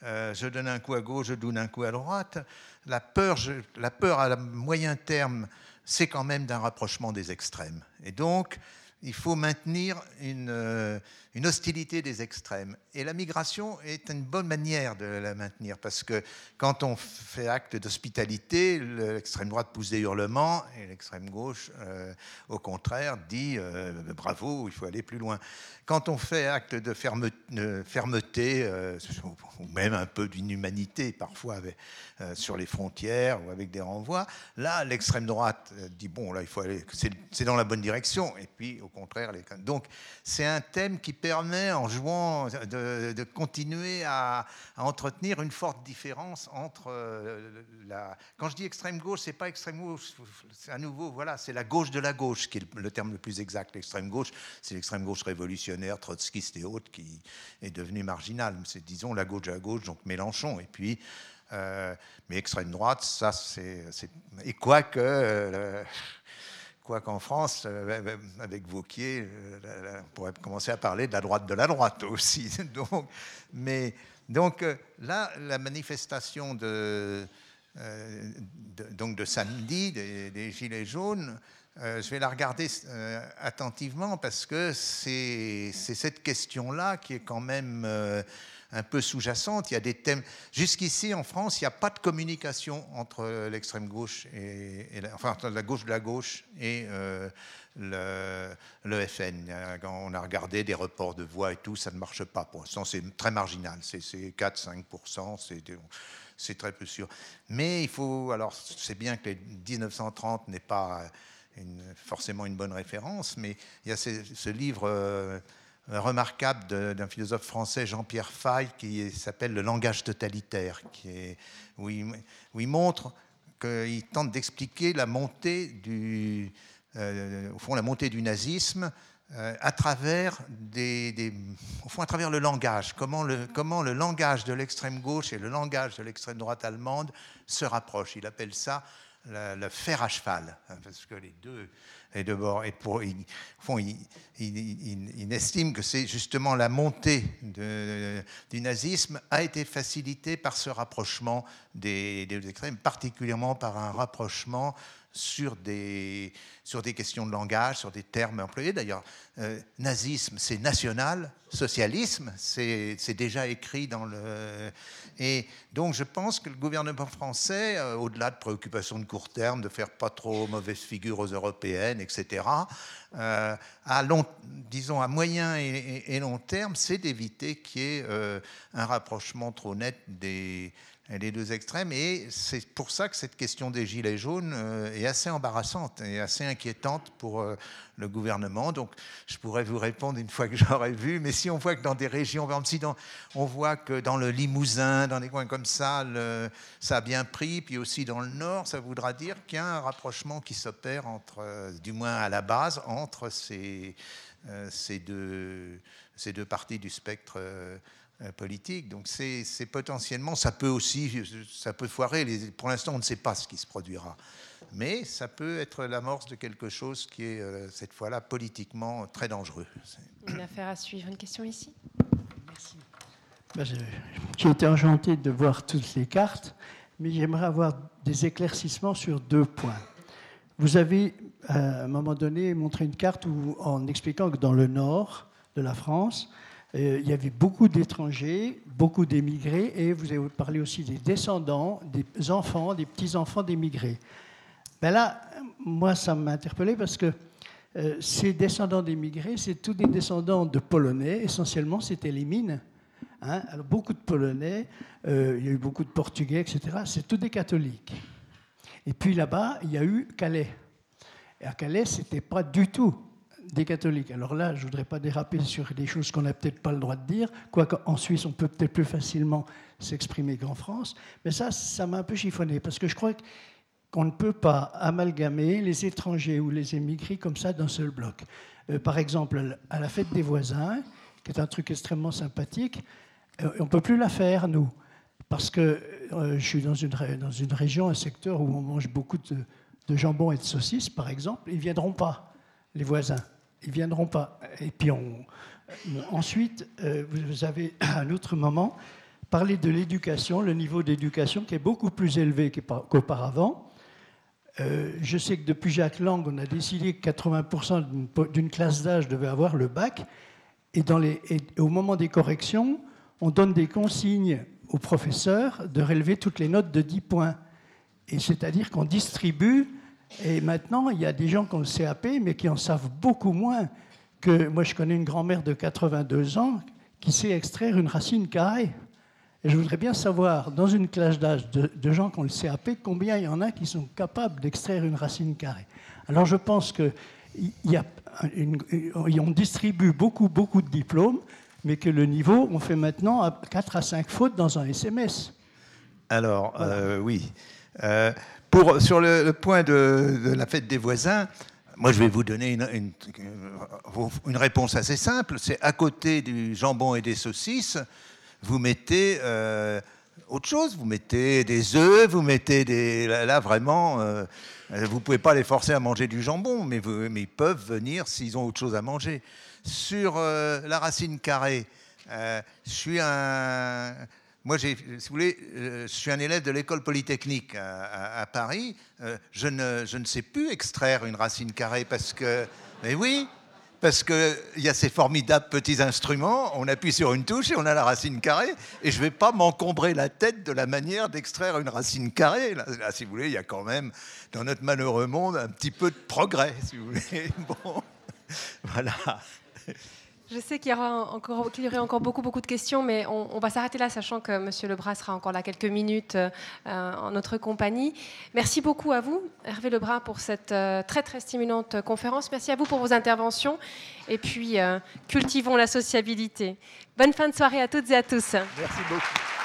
je donne un coup à gauche, je donne un coup à droite la peur, la peur à moyen terme, c'est quand même d'un rapprochement des extrêmes. Et donc, il faut maintenir une, euh, une, hostilité des extrêmes. Et la migration est une bonne manière de la maintenir, parce que quand on fait acte d'hospitalité, l'extrême droite pousse des hurlements, et l'extrême gauche, euh, au contraire, dit euh, bravo, il faut aller plus loin. Quand on fait acte de fermeté, ou même un peu d'inhumanité parfois sur les frontières ou avec des renvois, là, l'extrême droite dit bon, là, il faut aller, c'est dans la bonne direction. Et puis, au contraire, les... donc c'est un thème qui permet, en jouant, de, continuer à, entretenir une forte différence entre euh, la. Quand je dis extrême gauche, c'est pas extrême gauche, c'est à nouveau, voilà, c'est la gauche de la gauche qui est le terme le plus exact. L'extrême gauche, c'est l'extrême gauche révolutionnaire, trotskiste et autres, qui est devenue marginale. C'est, disons, la gauche de la gauche, donc Mélenchon. Et puis. Euh, mais extrême droite, ça c'est. Et quoique. Euh, Quoiqu'en France, euh, avec Vauquier, euh, on pourrait commencer à parler de la droite de la droite aussi. Donc, mais donc euh, là, la manifestation de, donc de samedi des, Gilets jaunes, je vais la regarder attentivement parce que c'est cette question-là qui est quand même un peu sous-jacente. Il y a des thèmes. Jusqu'ici, en France, il n'y a pas de communication entre l'extrême gauche et, enfin entre la gauche de la gauche et euh, le, FN. Quand on a regardé des reports de voix et tout, ça ne marche pas. Pour l'instant, c'est très marginal. C'est 4-5%. C'est très peu sûr. Mais il faut. Alors, c'est bien que les 1930 n'est pas forcément une bonne référence, mais il y a ce, livre. Euh, remarquable d'un philosophe français, Jean-Pierre Faye, qui s'appelle Le langage totalitaire, qui est, où, il, montre qu'il tente d'expliquer la montée du, au fond, la montée du nazisme euh, à travers des, au fond, à travers le langage, comment le, comment le langage de l'extrême gauche et le langage de l'extrême droite allemande se rapprochent. Il appelle ça le, fer à cheval, hein, parce que les deux, les deux bords, et pour, il, fond, il, il, estime que c'est justement la montée du nazisme a été facilitée par ce rapprochement des, des extrêmes, particulièrement par un rapprochement sur des, sur des questions de langage, sur des termes employés. D'ailleurs, euh, nazisme, c'est national, socialisme, c'est déjà écrit dans le... Et donc je pense que le gouvernement français, euh, au-delà de préoccupations de court terme, de faire pas trop mauvaise figure aux européennes, etc., euh, à long, disons à moyen et, long terme, c'est d'éviter qu'il y ait un rapprochement trop net des les deux extrêmes. Et c'est pour ça que cette question des gilets jaunes euh, est assez embarrassante et assez inquiétante pour euh, le gouvernement. Donc, je pourrais vous répondre une fois que j'aurai vu. Mais si on voit que dans des régions, par exemple, si on voit que dans le Limousin, dans des coins comme ça, ça a bien pris, puis aussi dans le Nord, ça voudra dire qu'il y a un rapprochement qui s'opère entre, euh, du moins à la base, entre ces, ces, deux, ces deux parties du spectre politique. Donc c'est potentiellement, ça peut aussi, ça peut foirer. Pour l'instant, on ne sait pas ce qui se produira. Mais ça peut être l'amorce de quelque chose qui est, euh, cette fois-là, politiquement très dangereux. Une affaire à suivre. Une question ici? Merci. Ben, j'ai été enchanté de voir toutes les cartes, mais j'aimerais avoir des éclaircissements sur deux points. Vous avez, à un moment donné, montré une carte où, en expliquant que dans le nord de la France, euh, il y avait beaucoup d'étrangers, beaucoup d'émigrés, et vous avez parlé aussi des descendants, des enfants, des petits-enfants d'émigrés. Ben là, moi, ça m'a interpellé parce que euh, ces descendants d'émigrés, c'est tous des descendants de Polonais, essentiellement, c'était les mines. Hein. Alors, beaucoup de Polonais, euh, il y a eu beaucoup de Portugais, etc. C'est tous des catholiques. Et puis là-bas, il y a eu Calais. Et à Calais, ce n'était pas du tout des catholiques. Alors là, je ne voudrais pas déraper sur des choses qu'on n'a peut-être pas le droit de dire, quoique en Suisse, on peut peut-être plus facilement s'exprimer qu'en France. Mais ça, ça m'a un peu chiffonné, parce que je crois qu'on ne peut pas amalgamer les étrangers ou les émigrés comme ça d'un seul bloc. Euh, par exemple, à la fête des voisins, qui est un truc extrêmement sympathique, euh, on ne peut plus la faire, nous. Parce que euh, je suis dans une, dans une région, un secteur où on mange beaucoup de, de jambon et de saucisses, par exemple, ils ne viendront pas, les voisins ils viendront pas. Et puis ensuite, euh, vous avez à un autre moment parlé de l'éducation, le niveau d'éducation qui est beaucoup plus élevé qu'auparavant. Euh, je sais que depuis Jacques Lang, on a décidé que 80% d'une classe d'âge devait avoir le bac. Et au moment des corrections, on donne des consignes aux professeurs de relever toutes les notes de 10 points. Et c'est-à-dire qu'on distribue et maintenant, il y a des gens qui ont le CAP, mais qui en savent beaucoup moins que. Moi, je connais une grand-mère de 82 ans qui sait extraire une racine carrée. Et je voudrais bien savoir, dans une classe d'âge de, gens qui ont le CAP, combien il y en a qui sont capables d'extraire une racine carrée? Alors, je pense qu'on distribue beaucoup, beaucoup de diplômes, mais que le niveau, on fait maintenant à 4 à 5 fautes dans un SMS. Alors, euh, oui. Euh, sur le, point de, la fête des voisins, moi je vais vous donner une, réponse assez simple. C'est à côté du jambon et des saucisses, vous mettez euh, autre chose. Vous mettez des œufs, vous mettez des. Là, vraiment, euh, vous ne pouvez pas les forcer à manger du jambon, mais, mais ils peuvent venir s'ils ont autre chose à manger. Sur euh, la racine carrée, je suis un moi, si vous voulez, euh, je suis un élève de l'école polytechnique à, Paris. Euh, je, ne, je, ne, sais plus extraire une racine carrée parce que, mais oui, parce qu'il y a ces formidables petits instruments. On appuie sur une touche et on a la racine carrée. Et je ne vais pas m'encombrer la tête de la manière d'extraire une racine carrée. Là, si vous voulez, il y a quand même dans notre malheureux monde un petit peu de progrès, si vous voulez. Bon, voilà. Je sais qu'il y, aura encore, qu'il y aurait encore beaucoup, beaucoup de questions, mais on, va s'arrêter là, sachant que M. Lebras sera encore là quelques minutes euh, en notre compagnie. Merci beaucoup à vous, Hervé Lebras, pour cette euh, très, très stimulante conférence. Merci à vous pour vos interventions. Et puis, euh, cultivons la sociabilité. Bonne fin de soirée à toutes et à tous. Merci beaucoup.